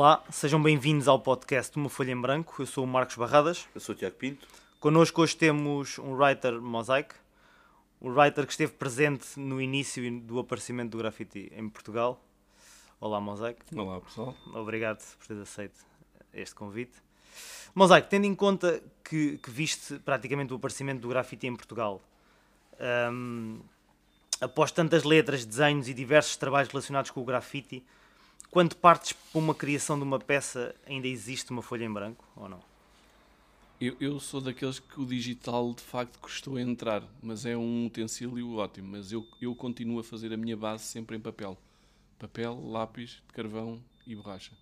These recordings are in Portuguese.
Olá, sejam bem-vindos ao podcast Uma Folha em Branco. Eu sou o Marcos Barradas. Eu sou o Tiago Pinto. Connosco hoje temos um writer mosaic, um writer que esteve presente no início do aparecimento do grafite em Portugal. Olá, Mosaic. Olá, pessoal. Obrigado por teres aceito este convite. Mosaic, tendo em conta que, que viste praticamente o aparecimento do grafite em Portugal, hum, após tantas letras, desenhos e diversos trabalhos relacionados com o grafite, quando partes para uma criação de uma peça, ainda existe uma folha em branco ou não? Eu, eu sou daqueles que o digital de facto custou a entrar, mas é um utensílio ótimo. Mas eu, eu continuo a fazer a minha base sempre em papel: papel, lápis, carvão e borracha.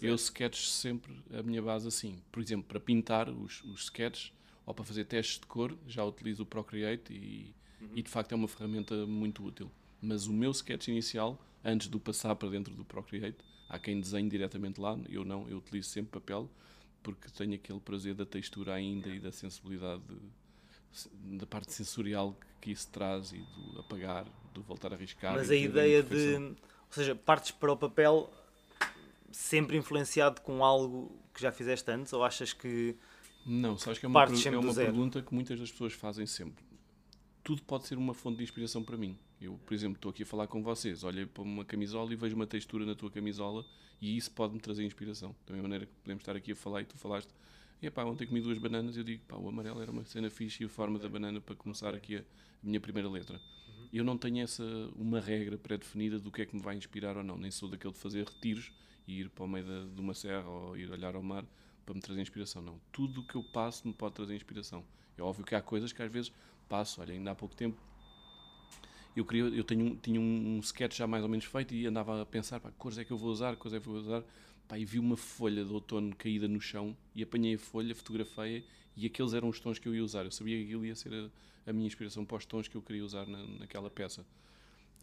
Eu sketch sempre a minha base assim. Por exemplo, para pintar os, os sketches ou para fazer testes de cor, já utilizo o Procreate e, uhum. e de facto é uma ferramenta muito útil. Mas o meu sketch inicial, antes de passar para dentro do Procreate, há quem desenhe diretamente lá, eu não, eu utilizo sempre papel porque tenho aquele prazer da textura ainda e da sensibilidade de, da parte sensorial que isso traz e do apagar, do voltar a arriscar. Mas a ideia de, ou seja, partes para o papel sempre influenciado com algo que já fizeste antes ou achas que não, sabes que é uma, é uma pergunta que muitas das pessoas fazem sempre. Tudo pode ser uma fonte de inspiração para mim. Eu, por exemplo, estou aqui a falar com vocês, olhei para uma camisola e vejo uma textura na tua camisola e isso pode-me trazer inspiração. Da mesma maneira que podemos estar aqui a falar e tu falaste, e pá, ontem comi duas bananas, eu digo, pá, o amarelo era uma cena fixe e a forma da banana para começar aqui a, minha primeira letra. Uhum. Eu não tenho essa, uma regra pré-definida do que é que me vai inspirar ou não, nem sou daquele de fazer retiros e ir para o meio de, de uma serra ou ir olhar ao mar para me trazer inspiração, não. Tudo o que eu passo me pode trazer inspiração. É óbvio que há coisas que às vezes passo, olha, ainda há pouco tempo eu, queria, eu tenho, tinha um, sketch já mais ou menos feito e andava a pensar, pá, cores é que eu vou usar, cores é que eu vou usar, pá, e vi uma folha de outono caída no chão e apanhei a folha, fotografei e aqueles eram os tons que eu ia usar. Eu sabia que aquilo ia ser a, a minha inspiração para os tons que eu queria usar na, naquela peça.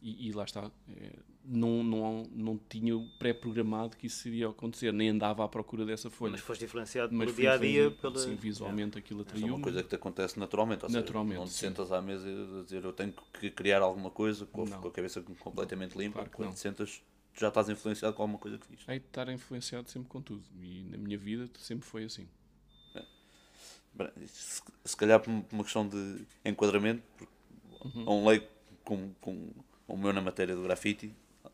E, e, lá está, é, não, não, não tinha pré-programado que isso iria acontecer, nem andava à procura dessa folha. Mas foste influenciado Mas pelo dia a dia, pela... sim, visualmente é. aquilo atraiu. É uma coisa que te acontece naturalmente, ou naturalmente, seja, não te sentas à mesa a dizer eu tenho que criar alguma coisa com, com a cabeça completamente limpa, claro quando te sentas já estás influenciado com alguma coisa que fiz. É de estar influenciado sempre com tudo, e na minha vida sempre foi assim. É. Se, se calhar por uma questão de enquadramento, uhum. a um leigo com, com o meu na matéria do grafite,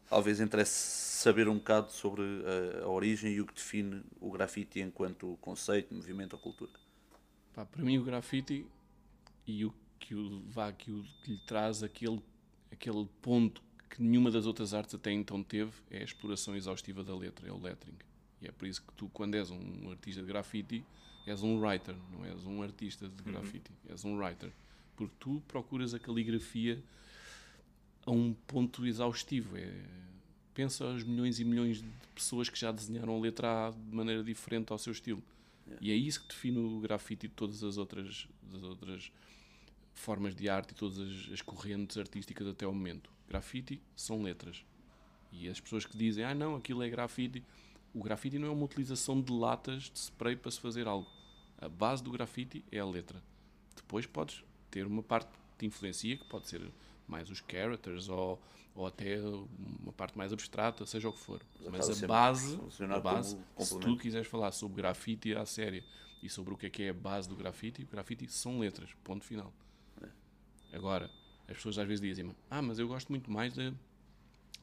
talvez interesse saber um bocado sobre a, a, origem e o que define o grafite enquanto conceito, movimento ou cultura. Pá, para mim o grafite e o que, o, vá, que, o, que lhe traz aquele, aquele ponto que nenhuma das outras artes até então teve é a exploração exaustiva da letra, é o lettering. E é por isso que tu, quando és um artista de grafite, és um writer, não és um artista de grafite, uhum. és um writer. Porque tu procuras a caligrafia a um ponto exaustivo. É, pensa aos milhões e milhões de pessoas que já desenharam a letra A de maneira diferente ao seu estilo. Yeah. E é isso que define o grafite e todas as outras, as outras formas de arte e todas as, as correntes artísticas até o momento. Grafite são letras. E as pessoas que dizem, ah não, aquilo é grafite. O grafite não é uma utilização de latas de spray para se fazer algo. A base do grafite é a letra. Depois podes ter uma parte que te influencia, que pode ser mais os characters ou, ou até uma parte mais abstrata, seja o que for. Mas, Mas a base, a base se tu quiseres falar sobre grafite à séria e sobre o que é que é a base do grafite, o grafite são letras, ponto final. É. Agora, as pessoas às vezes dizem ah, mas eu gosto muito mais de,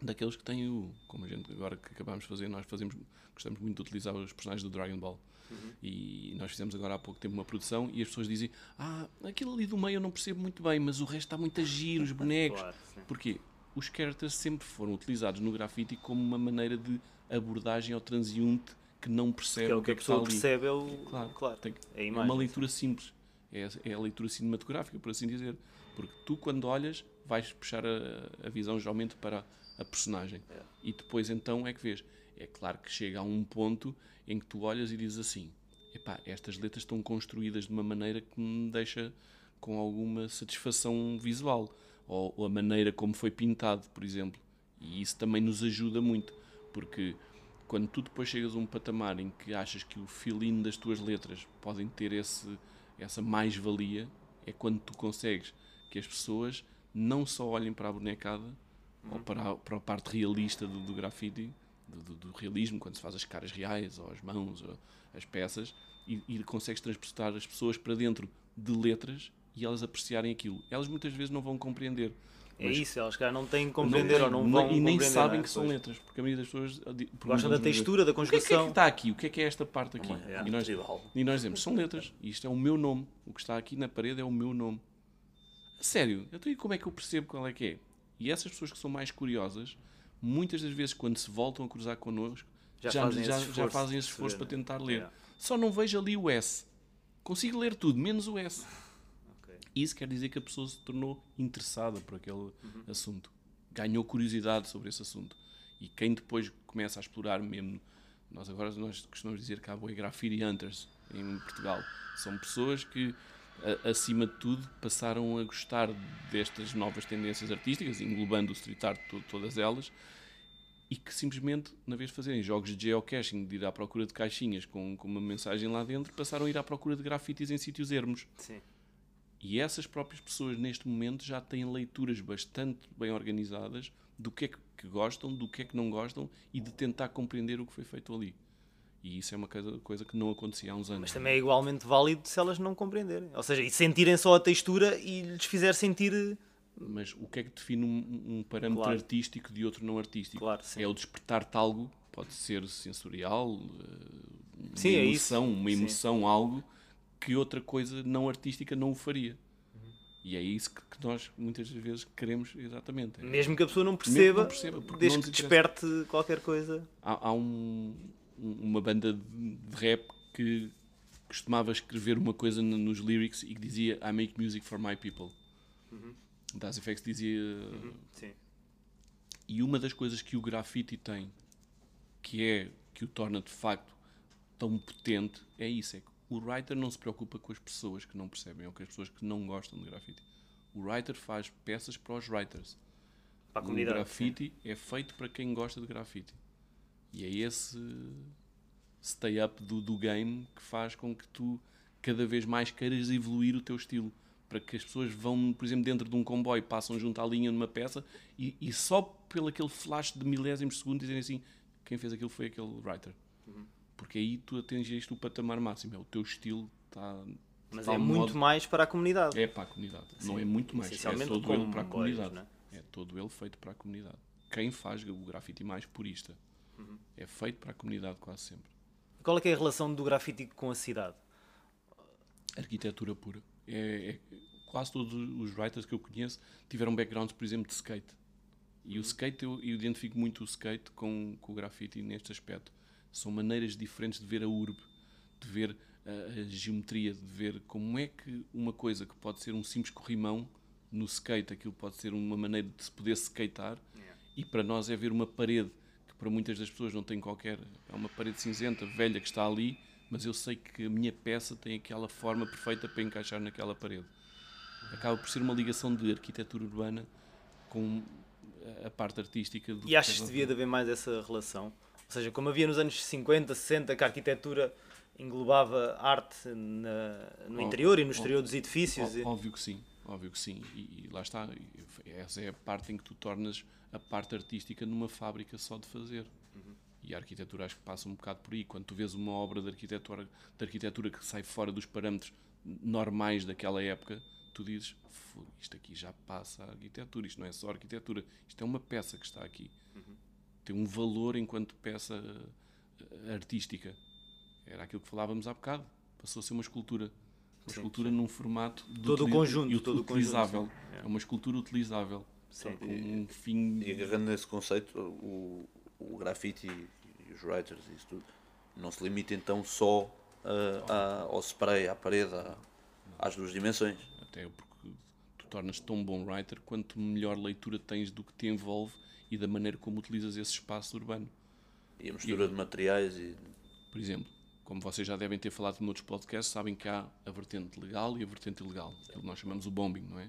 daqueles que têm o, como a gente agora que acabamos de fazer, nós fazemos, gostamos muito de utilizar os personagens do Dragon Ball. Uhum. E nós fizemos agora há pouco tempo uma produção e as pessoas dizem: Ah, aquilo ali do meio eu não percebo muito bem, mas o resto está muito a giro, os bonecos. Claro, Porquê? Os characters sempre foram utilizados no grafite como uma maneira de abordagem ao transeunte que não percebe o que, é que a pessoa percebe é o. Claro, claro tem, é, imagem, é uma leitura simples. É, é a leitura cinematográfica, por assim dizer. Porque tu, quando olhas, vais puxar a, a visão geralmente para a personagem. É. E depois então é que vês. É claro que chega a um ponto em que tu olhas e dizes assim: epá, estas letras estão construídas de uma maneira que me deixa com alguma satisfação visual. Ou, ou a maneira como foi pintado, por exemplo. E isso também nos ajuda muito, porque quando tu depois chegas a um patamar em que achas que o feeling das tuas letras podem ter esse, essa mais-valia, é quando tu consegues que as pessoas não só olhem para a bonecada. Ou para a, para a parte realista do, do grafite, do, do- do realismo, quando se faz as caras reais, ou as mãos, ou as peças, e, e consegues transportar as pessoas para dentro de letras e elas apreciarem aquilo. Elas muitas vezes não vão compreender. É isso, elas calhar não têm que compreender não ou não vão E nem sabem é? que são Pois. letras, porque a maioria das pessoas di- Gostam da textura, da O que é que conjugação. está aqui? O que é que é esta parte aqui? É, e, nós, e nós dizemos, são letras. E isto é o meu nome. O que está aqui na parede é o meu nome. Sério, então e como é que eu percebo qual é que é? E essas pessoas que são mais curiosas, muitas das vezes quando se voltam a cruzar connosco, Já já, fazem já, esse já esforço fazem esse esforço para tentar ler. Yeah. Só não vejo ali o S. Consigo ler tudo, menos o S. Ok. Isso quer dizer que a pessoa se tornou interessada por aquele Uhum. assunto. Ganhou curiosidade sobre esse assunto. E quem depois começa a explorar mesmo... Nós agora nós costumamos dizer que há boi graffiti hunters em Portugal. São pessoas que, a- acima de tudo, passaram a gostar destas novas tendências artísticas, englobando o street art to- todas elas, e que simplesmente, na vez de fazerem jogos de geocaching, de ir à procura de caixinhas com, com uma mensagem lá dentro, passaram a ir à procura de grafites em sítios ermos. Sim. E essas próprias pessoas, neste momento, já têm leituras bastante bem organizadas do que é que que gostam, do que é que não gostam e de tentar compreender o que foi feito ali. E isso é uma coisa, que não acontecia há uns anos. Mas também é igualmente válido se elas não compreenderem. Ou seja, e sentirem só a textura e lhes fizer sentir. Mas o que é que define um, um parâmetro Claro. artístico de outro não artístico? Claro, sim. É o despertar-te algo, pode ser sensorial, eh, uma Sim, é isso. emoção, uma Sim. emoção, algo que outra coisa não artística não o faria. E é isso que, nós muitas vezes queremos exatamente. É- Mesmo que a pessoa não Mesmo que perceba, não perceba, desde que desperte qualquer coisa. há, há um- uma banda de rap que costumava escrever uma coisa no- nos lyrics e que dizia I make music for my people. Das Effects dizia. Sim. E uma das coisas que o grafite tem, que é que o torna de facto tão potente, é isso: é que o writer não se preocupa com as pessoas que não percebem ou com as pessoas que não gostam de grafite. O writer faz peças para os writers. Para a O comunidade. grafite é feito para quem gosta de grafite. E é esse stay up do, do game que faz com que tu cada vez mais queiras evoluir o teu estilo. Para que as pessoas vão, por exemplo, dentro de um comboio, passam junto à linha numa peça e, e só pelo aquele flash de milésimos de segundo dizem assim: quem fez aquilo foi aquele writer. Uhum. Porque aí tu atingiste o patamar máximo. É o teu estilo está. Mas é muito modo- mais para a comunidade. é para a comunidade. não é muito mais. É todo ele para a boys, comunidade. né? É todo ele feito para a comunidade. Quem faz o grafite mais purista Uhum. é feito para a comunidade quase sempre. Qual é, é a relação do grafite com a cidade? Arquitetura pura. É, é- quase todos os writers que eu conheço tiveram backgrounds, por exemplo, de skate. E o skate, eu, eu identifico muito o skate com, com o grafite neste aspecto. São maneiras diferentes de ver a urbe, de ver a, a geometria, de ver como é que uma coisa que pode ser um simples corrimão no skate, aquilo pode ser uma maneira de se poder skatear, e para nós é ver uma parede para muitas das pessoas não tem qualquer. É uma parede cinzenta, velha, que está ali, mas eu sei que a minha peça tem aquela forma perfeita para encaixar naquela parede. Acaba por ser uma ligação de arquitetura urbana com a parte artística do E achas que devia de haver mais essa relação? Ou seja, como havia nos anos 50, 60, que a arquitetura englobava arte na- no Ó- interior e no exterior dos edifícios. Ó- e- Óbvio que sim, óbvio que sim. E, e lá está, essa é a parte em que tu tornas a parte artística numa fábrica só de fazer. E a arquitetura acho que passa um bocado por aí. Quando tu vês uma obra de arquitetura, de arquitetura que sai fora dos parâmetros normais daquela época, tu dizes, "Fu, isto aqui já passa a arquitetura, isto não é só arquitetura, isto é uma peça que está aqui. Tem um valor enquanto peça eh, artística. Era aquilo que falávamos há bocado. Passou a ser uma escultura. Uma escultura num formato de Todo o conjunto, e todo o conjunto, utilizável. sim. É uma escultura utilizável. Sim. com um fim. E agarrando nesse conceito, o, o grafite e, e os writers e isso tudo, não se limita então só ah, à- ao spray, à parede, à- às duas dimensões. Até porque tu tornas tão bom writer quanto melhor leitura tens do que te envolve e da maneira como utilizas esse espaço urbano. E a mistura de materiais e Por exemplo, como vocês já devem ter falado noutros podcasts, sabem que há a vertente legal e a vertente ilegal. Aquilo que nós chamamos o bombing, não é?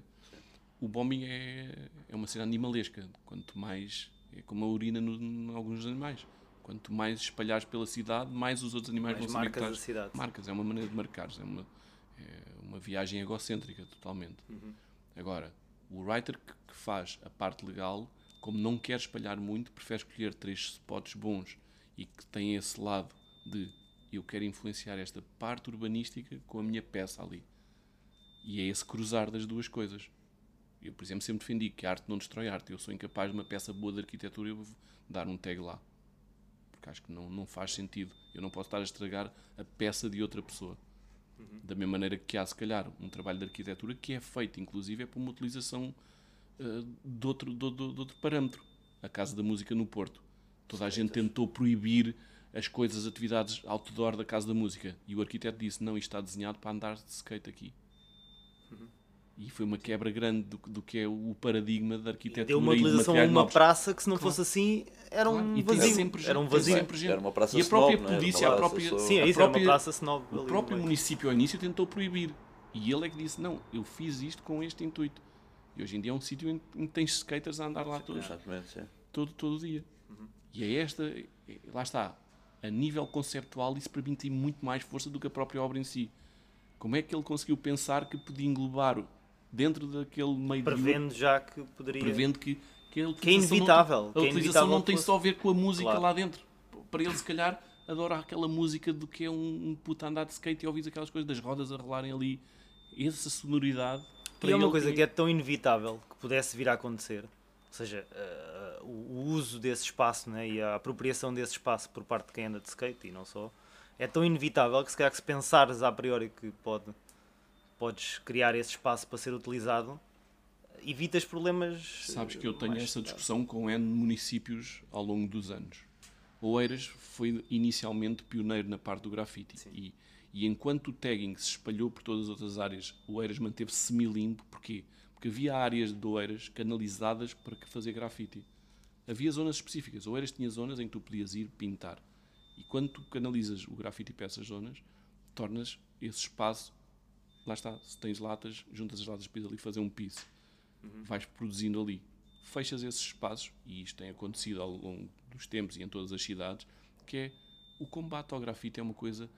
O bombing é, é uma cena animalesca. Quanto mais. É como a urina em alguns animais. Quanto mais espalhares pela cidade, mais os outros animais Mais vão marcas que da estás- cidade. Marcas, é uma maneira de marcares. É uma, é uma viagem egocêntrica, totalmente. Uhum. Agora, o writer que, que faz a parte legal como não quer espalhar muito, prefere escolher três spots bons e que têm esse lado de eu quero influenciar esta parte urbanística com a minha peça ali. E é esse cruzar das duas coisas. Eu, por exemplo, sempre defendi que a arte não destrói arte. Eu sou incapaz de uma peça boa de arquitetura eu vou dar um tag lá. Porque acho que não, não faz sentido. Eu não posso estar a estragar a peça de outra pessoa. Da mesma maneira que há, se calhar, um trabalho de arquitetura que é feito, inclusive, é por uma utilização uh, de, outro, de, de, de, outro parâmetro. A Casa da Música no Porto. Toda a gente tentou proibir as coisas, as atividades outdoor da Casa da Música. E o arquiteto disse: Não, isto está desenhado para andar de skate aqui. Uhum. E foi uma quebra grande do, do que é o paradigma da arquitetura. Deu uma utilização a uma novos. praça que, se não claro. fosse assim, era um claro. vazio. Sempre, era um vazio. Sempre Era uma praça e a própria snob, polícia, a própria. Só... Sim, é isso, própria, era uma praça snob. O próprio município, ao início, tentou proibir. E ele é que disse: Não, eu fiz isto com este intuito. E hoje em dia é um sítio em que tens skaters a andar lá todo, todo, todo dia. Uhum. E é esta, lá está, a nível conceptual, isso para mim tem muito mais força do que a própria obra em si. Como é que ele conseguiu pensar que podia englobar dentro daquele meio prevendo de... já que poderia prevendo que que, a que é inevitável não, a que utilização é inevitável não tem fosse... só a ver com a música claro. lá dentro para ele se calhar adora aquela música do que é um, um puta andar de skate e ouvir aquelas coisas das rodas a rolarem ali essa sonoridade e é uma coisa que é tão inevitável que pudesse vir a acontecer ou seja uh, o uso desse espaço né, e a apropriação desse espaço por parte de quem anda de skate e não só é tão inevitável que se calhar que se pensares a priori que pode podes criar esse espaço para ser utilizado, evitas problemas. Sabes que eu tenho essa discussão com N municípios ao longo dos anos. Oeiras foi inicialmente pioneiro na parte do grafite e, e enquanto o tagging se espalhou por todas as outras áreas, Oeiras manteve-se semi-limpo. Porquê? Porque havia áreas de Oeiras canalizadas para fazer grafite. Havia zonas específicas. Oeiras tinha zonas em que tu podias ir pintar. E quando tu canalizas o grafite para essas zonas, tornas esse espaço lá está, se tens latas, juntas as latas para ali fazer um piso. Uhum. Vais produzindo ali. Fechas esses espaços, e isto tem acontecido ao longo dos tempos e em todas as cidades, que é o combate ao grafite é uma coisa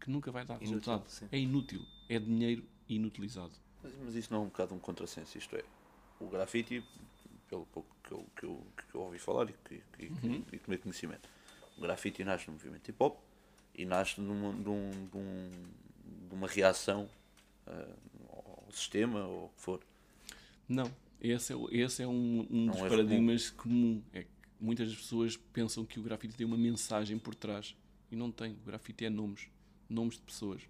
que nunca vai dar inútil, resultado. Sim. É inútil. É dinheiro inutilizado. Mas, mas, isso não é um bocado um contrassenso, isto é, o grafite, pelo pouco que eu, que eu, que eu ouvi falar e que, que, uhum. que, que tomei conhecimento, o grafite nasce no movimento hip hop e nasce num, num, num, de uma reação uh, ao sistema ou o que for. Não, esse é, esse é um, um dos é paradigmas comum. comum. É que muitas pessoas pensam que o grafite tem uma mensagem por trás e não tem. O grafite é nomes, nomes de pessoas.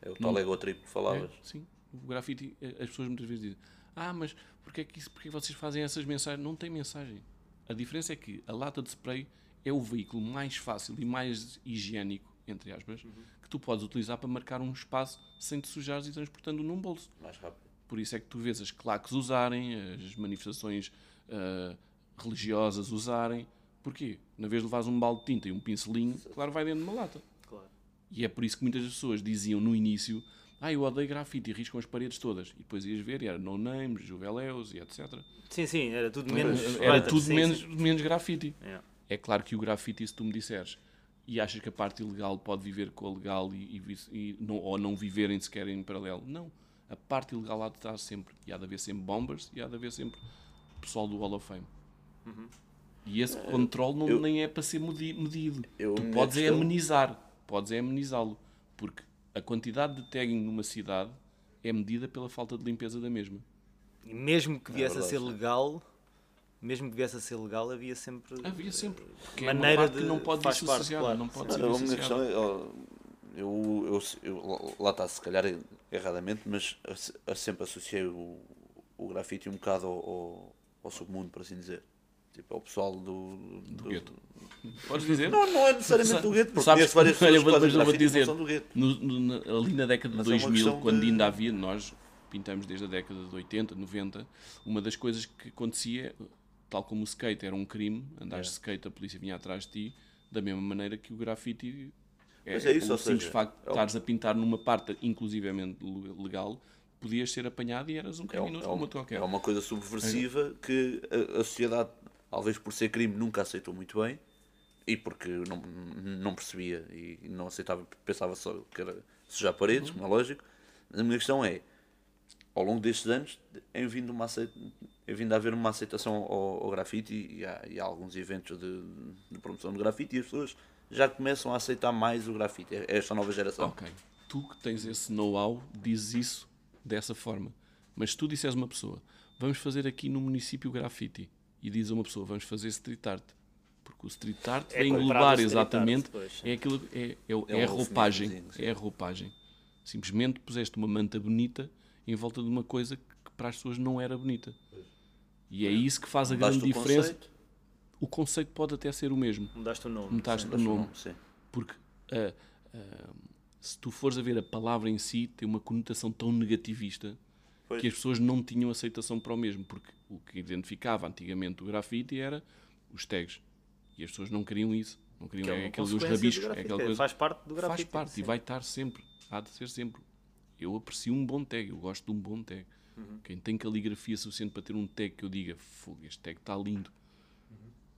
É o tal egotrip que falavas. É, sim, o grafite, eh, as pessoas muitas vezes dizem: Ah, mas porquê é que isso, porquê vocês fazem essas mensagens? Não tem mensagem. A diferença é que a lata de spray é o veículo mais fácil e mais higiênico, entre aspas, uhum tu podes utilizar para marcar um espaço sem te sujares e transportando num bolso. Mais rápido. Por isso é que tu vês as claques usarem, as manifestações uh, religiosas usarem. Porquê? Na vez de levares um balde de tinta e um pincelinho, claro, vai dentro de uma lata. Claro. E é por isso que muitas pessoas diziam no início ah, eu odeio grafite e riscam as paredes todas. E depois ias ver e era no names, juveleus e etc. Sim, sim, era tudo menos. Era, tudo sim, menos, sim. menos grafite. Yeah. É claro que o grafite, se tu me disseres, e achas que a parte ilegal pode viver com a legal e, e, e não, ou não viverem sequer em paralelo. Não. A parte ilegal há de estar sempre. E há de haver sempre bombers e há de haver sempre pessoal do Hall of Fame. Uhum. E esse uh, controle não, eu, nem é para ser medido. Eu, tu podes é amenizar. Podes é amenizá-lo. Porque a quantidade de tagging numa cidade é medida pela falta de limpeza da mesma. E mesmo que é viesse é a ser legal, mesmo que viesse a ser legal, havia sempre. Havia sempre. Porque maneira é uma de que não pode dissociar. Claro. Não pode ser a minha questão é, eu, eu, eu, lá está, se calhar erradamente, mas eu sempre associei o, o grafite um bocado ao, ao, ao, submundo, por assim dizer. Tipo, ao pessoal do. Do, do gueto. Podes dizer? Não, não é necessariamente do gueto, porque Sabes, várias pessoas mas eu vou dizer, do gueto. No, no, ali na década de 2000, é quando de... ainda havia, nós pintamos desde a década de 80, 90, uma das coisas que acontecia tal como o skate era um crime, andares de é. skate, a polícia vinha atrás de ti, da mesma maneira que o grafite é, é isso, o simples facto de é estares a pintar numa parte inclusivamente legal, podias ser apanhado e eras um criminoso é, como qualquer. É uma coisa subversiva é. que a, a, sociedade, talvez por ser crime, nunca aceitou muito bem e porque não, não percebia e não aceitava, pensava só que era sujar paredes, uhum. como é lógico. Mas a minha questão é, ao longo destes anos tem vindo, uma aceita, tem vindo a haver uma aceitação ao, ao grafite e há, e há alguns eventos de, de, promoção do grafite e as pessoas já começam a aceitar mais o grafite, é esta nova geração. Ok, tu que tens esse know-how dizes isso dessa forma, mas se tu disseres uma pessoa, vamos fazer aqui no município grafite e diz a uma pessoa, vamos fazer street art, porque o street art É englobar exatamente, art, é aquilo, é, é, é, É a roupagem, é a roupagem. Simplesmente puseste uma manta bonita em volta de uma coisa que para as pessoas não era bonita. E é isso que faz a grande o diferença. conceito, O conceito pode até ser o mesmo. Mudaste o nome. Mudaste o nome. sim. Porque ah, ah, se tu fores a ver a palavra em si, tem uma conotação tão negativista Pois. que as pessoas não tinham aceitação para o mesmo. Porque o que identificava antigamente o grafite era os tags. E as pessoas não queriam isso. Não queriam Que é é uma aquele dos consequência do rabiscos. É aquela é, coisa. Faz parte do Faz grafite. parte sim. e vai estar sempre. Há de ser sempre. Eu aprecio um bom tag, eu gosto de um bom tag. Uhum. Quem tem caligrafia suficiente para ter um tag que eu diga, fogo, este tag está lindo. Uhum.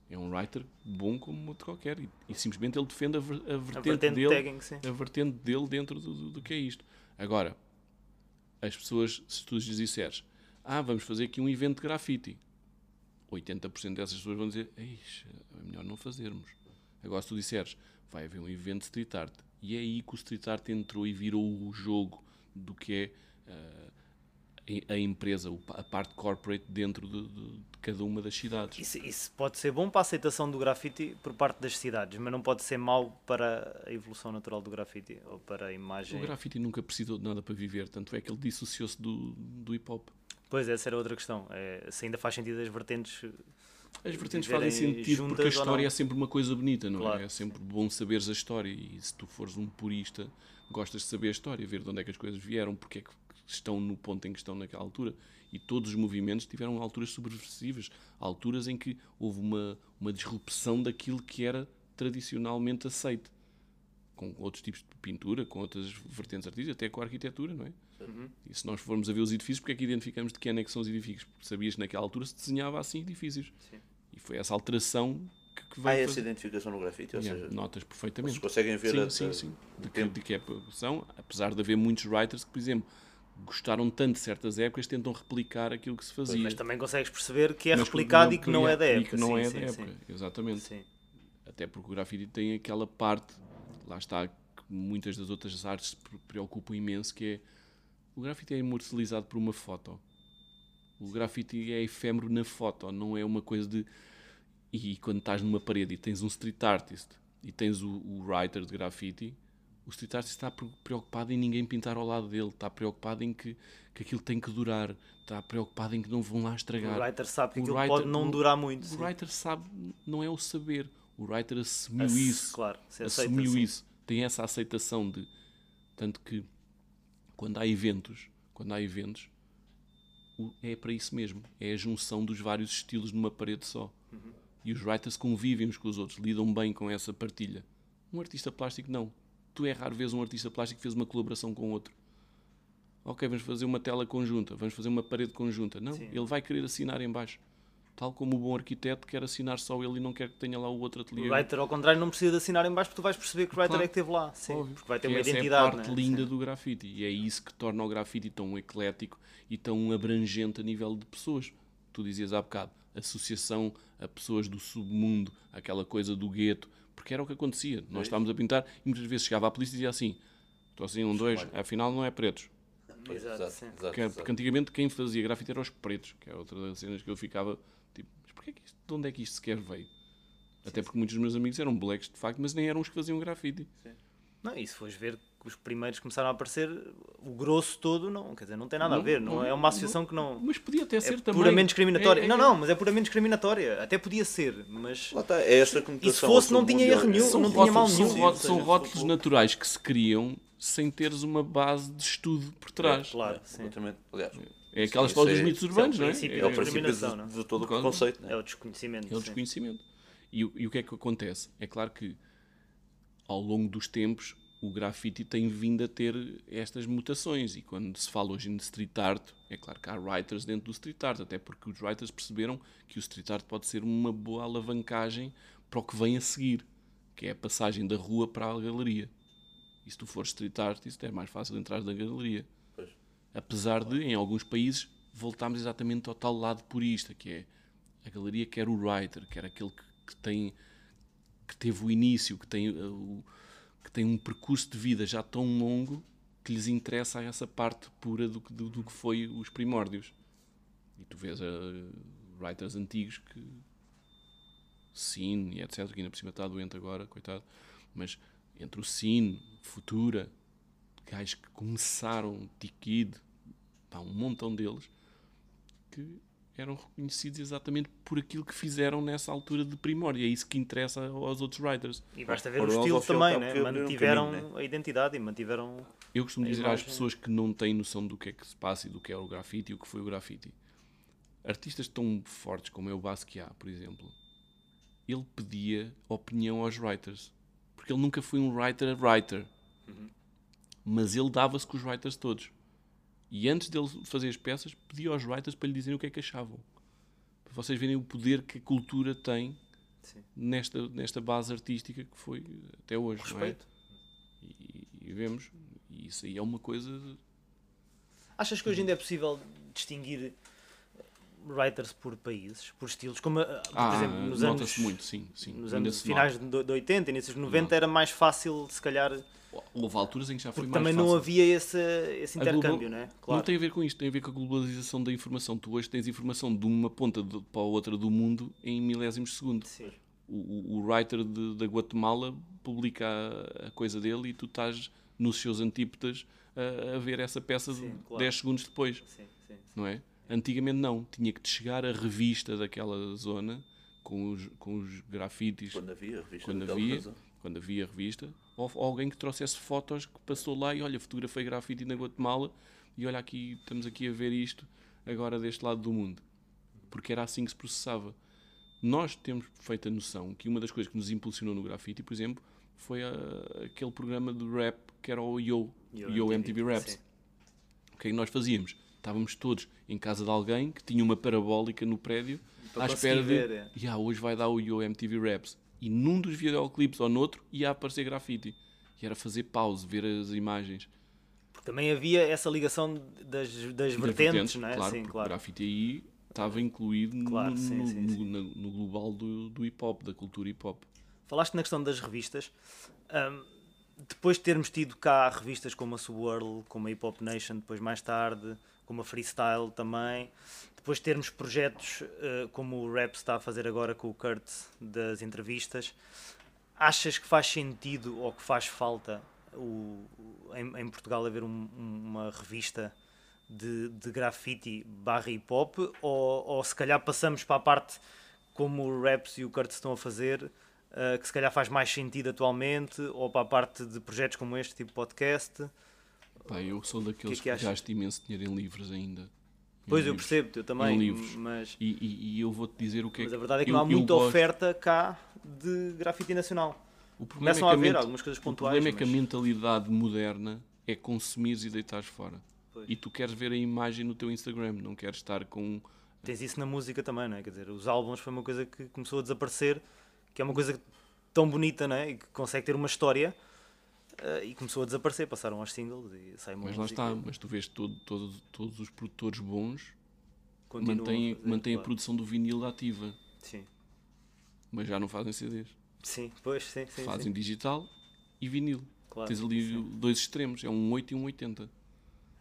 É um writer bom como outro qualquer. E, e simplesmente ele defende a, ver- a vertente, vertente dele, tagging, a vertente dele dentro do, do- do que é isto. Agora, as pessoas, se tu lhes disseres, ah, vamos fazer aqui um evento de grafite, 80% dessas pessoas vão dizer, "Eixa, é melhor não fazermos. Agora, se tu disseres, vai haver um evento de street art, e é aí que o street art entrou e virou o jogo do que é ah, a- empresa, a parte corporate dentro de, de- de cada uma das cidades. Isso, isso pode ser bom para a aceitação do grafite por parte das cidades, mas não pode ser mau para a evolução natural do grafite ou para a imagem. O grafite nunca precisou de nada para viver, tanto é que ele dissociou-se do, do hip hop. Pois, essa era outra questão. É, se ainda faz sentido as vertentes. As vertentes fazem sentido porque a história é sempre uma coisa bonita, não Claro, é? É sempre bom saberes a história e se tu fores um purista, gostas de saber a história, ver de onde é que as coisas vieram, porque é que estão no ponto em que estão naquela altura. E todos os movimentos tiveram alturas subversivas, alturas em que houve uma, uma disrupção daquilo que era tradicionalmente aceito. Com outros tipos de pintura, com outras vertentes artísticas, até com a arquitetura, não é? E se nós formos a ver os edifícios, porque é que identificamos de que ano é que são os edifícios? Porque sabias que naquela altura se desenhava assim edifícios. Sim. E foi essa alteração que, que Há veio essa fazer. identificação no grafite, ou Yeah, seja, notas vocês perfeitamente. conseguem ver Sim, a, sim, sim. De que, de que é são, apesar de haver muitos writers que, por exemplo, gostaram tanto de certas épocas, tentam replicar aquilo que se fazia. Mas também consegues perceber que é Mas replicado e que não é da e época. que não sim, é sim, da sim. época, exatamente. Sim. Até porque o grafite tem aquela parte, lá está, que muitas das outras artes se pre- preocupam imenso, que é o grafite é imortalizado por uma foto. O grafite é efêmero na foto, não é uma coisa de. E quando estás numa parede e tens um street artist e tens o, o writer de grafite, o street artist está pre- preocupado em ninguém pintar ao lado dele, está preocupado em que, que aquilo tem que durar, está preocupado em que não vão lá estragar. O writer sabe que O aquilo writer- pode não durar muito. O writer sabe, não é o saber. O writer assumiu isso. Claro, assumiu isso. Tem essa aceitação de. Tanto que quando há eventos, quando há eventos, é para isso mesmo. É a junção dos vários estilos numa parede só. Uhum. E os writers convivem uns com os outros, lidam bem com essa partilha. Um artista plástico não. Tu é raro ver um artista plástico que fez uma colaboração com outro. Ok, vamos fazer uma tela conjunta, vamos fazer uma parede conjunta. Não, Sim. ele vai querer assinar em baixo. Tal como o bom arquiteto quer assinar só ele e não quer que tenha lá o outro ateliê. O writer, ao contrário, não precisa de assinar em baixo porque tu vais perceber que o writer Claro. é que esteve lá. Sim, Óbvio. porque vai ter uma essa identidade. é a parte né? linda Sim. do grafite e é isso que torna o grafite tão eclético e tão abrangente a nível de pessoas. Tu dizias há bocado, associação a pessoas do submundo, aquela coisa do gueto, porque era o que acontecia. Nós estávamos a pintar e muitas vezes chegava a polícia e dizia assim: estou assim, um, dois, afinal não é pretos. Exato, exato, sim. Porque, exato. porque antigamente quem fazia grafite eram os pretos, que é outra das cenas que eu ficava tipo, mas porquê que isto, de onde é que isto sequer veio? Até porque muitos dos meus amigos eram blacks de facto, mas nem eram os que faziam grafite. Não, e se fores ver os primeiros começaram a aparecer, o grosso todo não, quer dizer, não tem nada a Não, ver, não, não, é uma associação que não. Mas podia até É ser também. puramente discriminatória. É- é- Não, não, mas é puramente discriminatória. Até podia ser, mas. Lá está, é esta. E se fosse, não tinha erro nenhum, não tinha mal nenhum. são, rótulos, são naturais que se criam sem teres uma base de estudo por trás. Claro, sim. Aliás, É aquela Isso história dos é- mitos é urbanos, não é? é o princípio discriminação, de, não é? todo o causa- preconceito. né? É o desconhecimento. É o desconhecimento. E, o- e o que é que acontece? É claro que ao longo dos tempos o grafite tem vindo a ter estas mutações e quando se fala hoje em street art, é claro que há writers dentro do street art, até porque os writers perceberam que o street art pode ser uma boa alavancagem para o que vem a seguir, que é a passagem da rua para a galeria. E se tu fores street artist é mais fácil entrar na galeria. Pois. Apesar de, em alguns países, voltarmos exatamente ao tal lado purista, que é a galeria que era o writer, que era aquele que, que tem que teve o início, que tem, uh, o, que tem um percurso de vida já tão longo que lhes interessa essa parte pura do, do, do que foi os primórdios. E tu vês uh, writers antigos que Cine e etc, que ainda por cima está doente agora, coitado, mas entre o Cine, Futura, gajos que começaram, Tikid, pá, um montão deles, que eram reconhecidos exatamente por aquilo que fizeram nessa altura de primórdio. É isso que interessa aos outros writers. E basta ver Por o estilo e também, né? um mantiveram caminho, a identidade e mantiveram. Eu costumo A dizer às pessoas que não têm noção do que é que se passa e do que é o grafite e o que foi o grafite. Artistas tão fortes como é o Basquiat, por exemplo, ele pedia opinião aos writers. Porque ele nunca foi um writer writer. Mas ele dava-se com os writers todos. E antes dele fazer as peças, pedia aos writers para lhe dizerem o que é que achavam. Para vocês verem o poder que a cultura tem Sim. nesta, nesta base artística que foi até hoje. é? Respeito. E, e vemos, e isso aí é uma coisa. Achas que hoje ainda é possível distinguir writers por países, por estilos? Como, ah, por Ah, exemplo, nos anos, muito, sim. sim. nos anos finais nota. de de 80, inícios de 90, era mais fácil, se calhar, Houve alturas em que já foi porque mais também fácil. não havia esse, esse A global- intercâmbio, não é? Não tem a ver com isto, tem a ver com a globalização da informação. Tu hoje tens informação de uma ponta de- para a outra do mundo em milésimos de segundo. Sim. O, o- writer de- da Guatemala publica a, a coisa dele e tu estás nos seus antípodas a, a ver essa peça Sim, de claro. 10 segundos depois, Sim, sim. não é? Antigamente não, tinha que te chegar a revista daquela zona com os, com os grafites Quando havia revista quando daquela havia, quando havia revista, ou, ou alguém que trouxesse fotos que passou lá e olha, fotografei grafite na Guatemala e olha aqui, estamos aqui a ver isto agora deste lado do mundo. Porque era assim que se processava. Nós temos feita noção que uma das coisas que nos impulsionou no grafite, por exemplo, foi a- aquele programa de rap que era o Yo, Yo Yo, MTV, MTV Raps. sim. O que é que nós fazíamos? Estávamos todos em casa de alguém que tinha uma parabólica no prédio à espera de. ver, é. "Ya, hoje vai dar o Yo MTV Raps. E num dos videoclipes ou noutro ia aparecer grafite. E era fazer pause, ver as imagens. Porque também havia essa ligação das, das Das vertentes, não é? Claro, sim, claro. grafite aí estava incluído no- Claro, no, sim, sim, sim. no- no global do, do hip hop, da cultura hip hop. Falaste na questão das revistas. Ahm, depois de termos tido cá revistas como a Subworld, como a Hip Hop Nation, depois mais tarde, como a Freestyle também, depois de termos projetos eh, como o Rap está a fazer agora com o Kurt das entrevistas, achas que faz sentido ou que faz falta o, em, em Portugal haver um- uma revista de, de grafite barra hip hop? Ou, ou se calhar passamos para a parte como o Raps e o Kurt estão a fazer uh, que se calhar faz mais sentido atualmente ou para a parte de projetos como este tipo podcast Pá, eu sou daqueles que que, achas? gasto imenso dinheiro em livros ainda. Pois eu percebo, eu também livros. mas, E, e- e eu vou-te dizer o que é mas que. a verdade é que eu- não há muita gosto- oferta cá de grafite nacional O problema começam é a que haver ment- algumas coisas O pontuais problema é que a mas- mentalidade moderna é consumires e deitares fora. Pois. E tu queres ver a imagem no teu Instagram, não queres estar com. tens isso na música também, não é? Quer dizer, os álbuns foi uma coisa que começou a desaparecer, que é uma coisa tão bonita, não é? E que consegue ter uma história eh, e começou a desaparecer, passaram aos singles e sai uma Mas lá está, mas tu vês todo, todo- todos os produtores bons continuam mantêm, fazer, mantêm a claro. produção do vinil ativa, Sim. mas já não fazem CDs. Sim, pois, sim, sim. fazem sim. digital e vinil. Claro, Tens ali sim. dois extremos, é um 8 e um 80.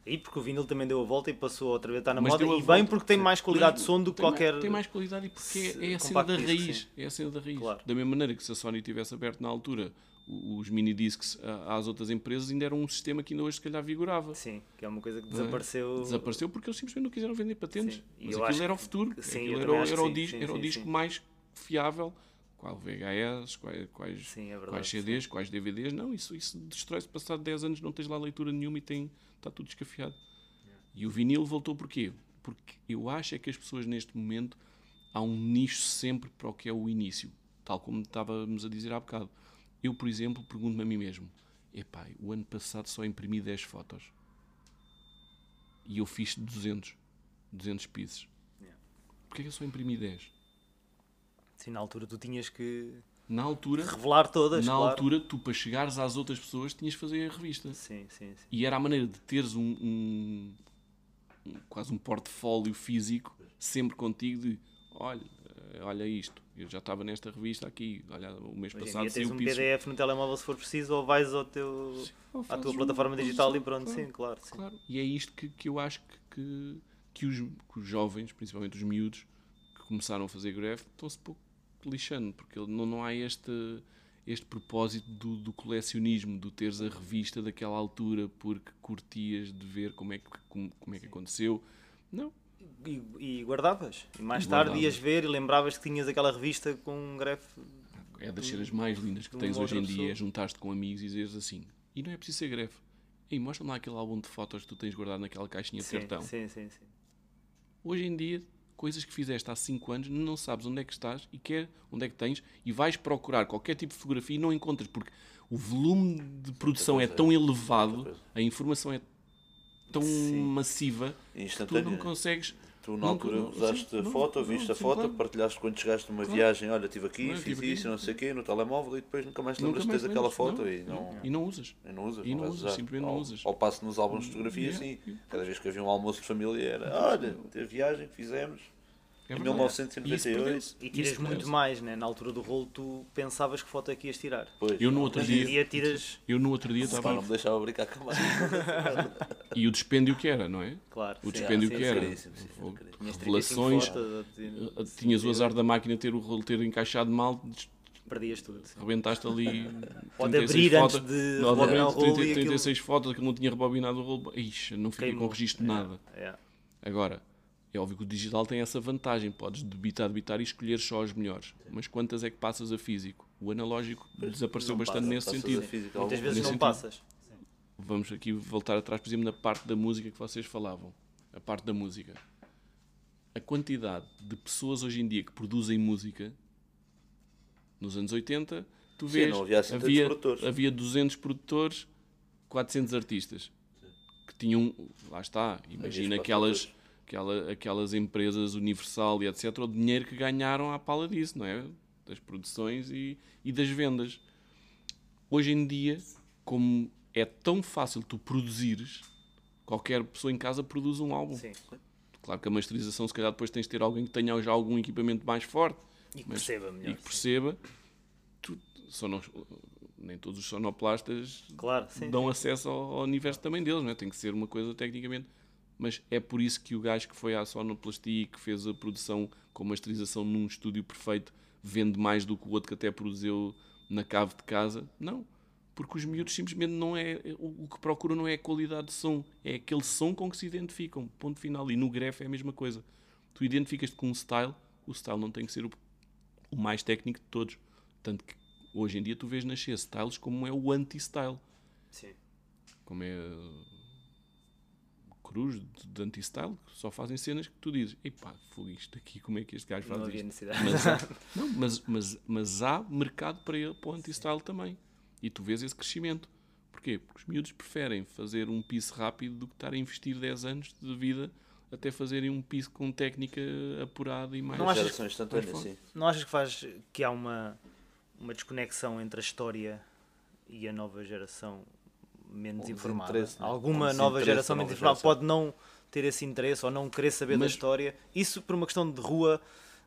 E porque o vinil também deu a volta e passou outra vez a estar na Mas moda a e volta, bem porque tem mais qualidade Mas de som do que tem mais- qualquer. Tem mais qualidade e porque é, é a cena da raiz. sim. É a cena da raiz. Claro. Da mesma maneira que se a Sony tivesse aberto na altura os mini discs a- às outras empresas, ainda era um sistema que ainda hoje se calhar vigorava. Sim, que é uma coisa que é? desapareceu. Desapareceu porque eles simplesmente não quiseram vender patentes. Sim. Mas eu aquilo era o futuro. sim, aquilo era, era o disco, sim, era o disco mais fiável. Qual VHS, quais, quais, Sim, é verdade. quais. CDs, quais DVDs. Não, isso, isso destrói-se. Passado 10 anos não tens lá leitura nenhuma e tem, está tudo descafiado. E o vinil voltou porquê? Porque eu acho é que as pessoas neste momento há um nicho sempre para o que é o início. Tal como estávamos a dizer há bocado. Eu, por exemplo, pergunto-me a mim mesmo: epá, o ano passado só imprimi 10 fotos. E eu fiz 200. 200 pieces. Yeah. Porquê que eu só imprimi 10? Sim, na altura tu tinhas que Na altura, revelar todas. na claro. altura, tu para chegares às outras pessoas tinhas de fazer a revista. Sim, sim, sim. E era a maneira de teres um, um, um- quase um portfólio físico sempre contigo de olha, eh, olha isto, eu já estava nesta revista aqui, olha, o mês Hoje passado tens saiu um piso. PDF no telemóvel se for preciso ou vais ao teu, Ou à tua um- plataforma fazes digital um- e pronto, claro. sim, claro. Sim. Claro, e é isto que, que eu acho que, que, os, que os jovens, principalmente os miúdos, que começaram a fazer greve, estão-se pouco lixando, porque não, não há este, este propósito do, do colecionismo, do teres a revista daquela altura porque curtias de ver como é que, como, como é que aconteceu. Não, E, e guardavas. E mais E tarde ias ver e lembravas que tinhas aquela revista com um grefe. é das cenas mais lindas que de tens hoje em dia, é juntar-te com amigos e dizeres assim, e não é preciso ser greve. Ei, mostra-me lá aquele álbum de fotos que tu tens guardado naquela caixinha de Sim, cartão. sim, sim, sim. Hoje em dia, coisas que fizeste há 5 anos, não sabes onde é que estás e quer onde é que tens e vais procurar qualquer tipo de fotografia e não encontras porque o volume de produção é coisa, tão elevado, coisa. a informação é tão Sim. massiva que tu não consegues. Tu na Não, altura não, usaste a não, foto, não, viste a foto, claro. partilhaste quando chegaste numa Claro. viagem, olha, estive aqui, Claro, fiz estive isso, aqui. não sei o quê, no telemóvel e depois nunca mais te lembras de teres te aquela foto não, e não, E não usas. e não usas. E não usas, simplesmente não Ao- usas. Ao passo nos álbuns de fotografia, Yeah. sim. Cada vez que havia um almoço de família era, olha, a viagem que fizemos É em verdade. 1998. perdeu-se. E tiras muito mais, né? Na altura do rolo, tu pensavas que foto é que ias tirar. Pois, Eu no outro dia- dia tiras. Eu no outro dia estava. não me deixava brincar com a. E o dispêndio que era, não é? Claro. O dispêndio sim, que sim. era. caríssimo, sim, Fogo. caríssimo. Tinhas 35 Revelações. fotos, eh, Tinhas o azar da máquina ter o rolo ter encaixado mal, Perdias tudo. rebentaste ali. De 36 abrir antes fotos. de Não, rebobinar o obviamente, rolo 30, e aquilo 36 fotos, aquilo não tinha rebobinado o rolo. Ixi, não fiquei com registro de nada. É. Agora, é óbvio que o digital tem essa vantagem. Podes debitar, debitar e escolher só as melhores. Mas quantas é que passas a físico? O analógico desapareceu não bastante passa, nesse sentido. a física Muitas vezes nesse não sentido. passas. Vamos aqui voltar atrás, por exemplo, na parte da música que vocês falavam. A parte da música. A quantidade de pessoas hoje em dia que produzem música, nos anos 80, tu Sim, vês, não havia assim havia, produtores. havia 200 produtores, 400 artistas. Que tinham, lá está, imagina aquelas, aquela, aquelas empresas Universal e etc., o dinheiro que ganharam à pala disso, não é? Das produções e, e das vendas. Hoje em dia, como é tão fácil tu produzires, qualquer pessoa em casa produz um álbum. Sim. Claro que a masterização, se calhar, depois tens de ter alguém que tenha já algum equipamento mais forte E que perceba e melhor. que perceba. Tu, sono- nem todos os sonoplastas Claro, sim. dão acesso ao, ao universo também deles, não é? tem que ser uma coisa tecnicamente. Mas é por isso que o gajo que foi à sonoplastia e que fez a produção com masterização num estúdio perfeito vende mais do que o outro que até produziu na cave de casa. Não. Porque os miúdos simplesmente não é. O, que procuram não é a qualidade de som, é aquele som com que se identificam. Ponto final. E no gref é a mesma coisa. Tu identificas-te com um style, o style não tem que ser o, o mais técnico de todos. Tanto que hoje em dia tu vês nascer styles como é o anti-style Sim. como é cruz de, anti-style, que só fazem cenas que tu dizes, epá, foi isto aqui, como é que este gajo Não faz havia isto? necessidade. Mas há, não, mas, mas, mas há mercado para, ele, para o anti-style também. E tu vês esse crescimento. Porquê? Porque os miúdos preferem fazer um piso rápido do que estar a investir 10 anos de vida até fazerem um piso com técnica apurada e mais... Não achas mais sim. Não achas que faz que há uma, uma desconexão entre a história e a nova geração menos informada? desinteresse, né? Alguma Um nova geração da menos informada pode não ter esse interesse ou não querer saber da Mas- história. Isso por uma questão de rua,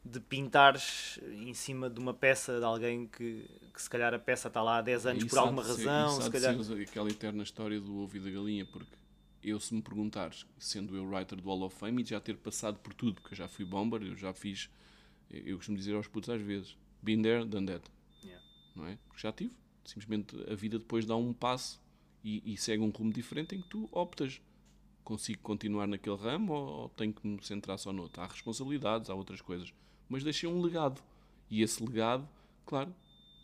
de pintares em cima de uma peça de alguém que, que se calhar a peça está lá há 10 anos por alguma ser- razão, isso se calhar. ser aquela eterna história do ovo e da galinha, porque eu, se me perguntares, sendo eu writer do Hall of Fame e já ter passado por tudo, porque eu já fui bomber, eu já fiz, eu costumo dizer aos putos às vezes, been there, done that, Yeah. não é? Porque já tive. Simplesmente a vida depois dá um passo e, e segue um rumo diferente em que tu optas. Consigo continuar naquele ramo ou, ou tenho que me centrar só no outro? Há responsabilidades, há outras coisas. Mas deixei um legado. E esse legado, claro,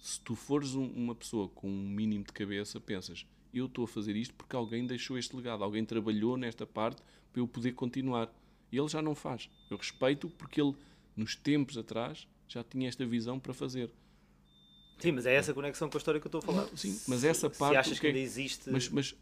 se tu fores um- uma pessoa com um mínimo de cabeça, pensas, eu estou a fazer isto porque alguém deixou este legado, alguém trabalhou nesta parte para eu poder continuar. E ele já não faz. Eu respeito porque ele, nos tempos atrás, já tinha esta visão para fazer. Sim, mas é essa conexão com a história que eu estou a falar. Não, sim, mas essa parte, Se achas que é ainda existe. Mas, mas